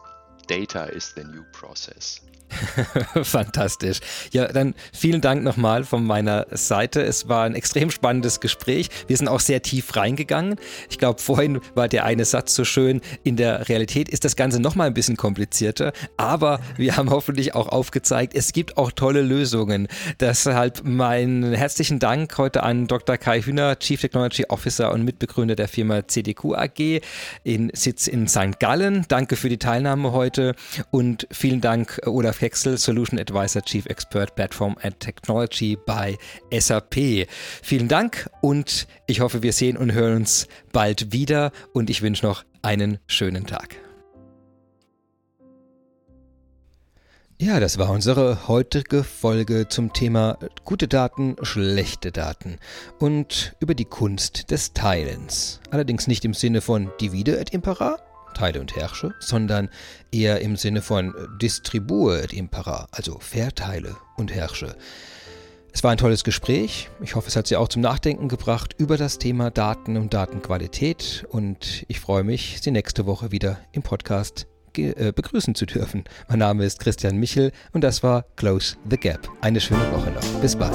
Data is the new process. Fantastisch. Ja, dann vielen Dank nochmal von meiner Seite. Es war ein extrem spannendes Gespräch. Wir sind auch sehr tief reingegangen. Ich glaube, vorhin war der eine Satz so schön. In der Realität ist das Ganze nochmal ein bisschen komplizierter, aber wir haben hoffentlich auch aufgezeigt, es gibt auch tolle Lösungen. Deshalb meinen herzlichen Dank heute an Dr. Kai Hühner, Chief Technology Officer und Mitbegründer der Firma CDQ AG in Sitz in St. Gallen. Danke für die Teilnahme heute und vielen Dank, Olaf Hexel, Solution Advisor Chief Expert Platform and Technology bei SAP. Vielen Dank und ich hoffe, wir sehen und hören uns bald wieder und ich wünsche noch einen schönen Tag. Ja, das war unsere heutige Folge zum Thema gute Daten, schlechte Daten und über die Kunst des Teilens. Allerdings nicht im Sinne von Divide et Impera, teile und herrsche, sondern eher im Sinne von distribue et impera, also verteile und herrsche. Es war ein tolles Gespräch. Ich hoffe, es hat Sie auch zum Nachdenken gebracht über das Thema Daten und Datenqualität. Und ich freue mich, Sie nächste Woche wieder im Podcast äh, begrüßen zu dürfen. Mein Name ist Christian Michel und das war Close the Gap. Eine schöne Woche noch. Bis bald.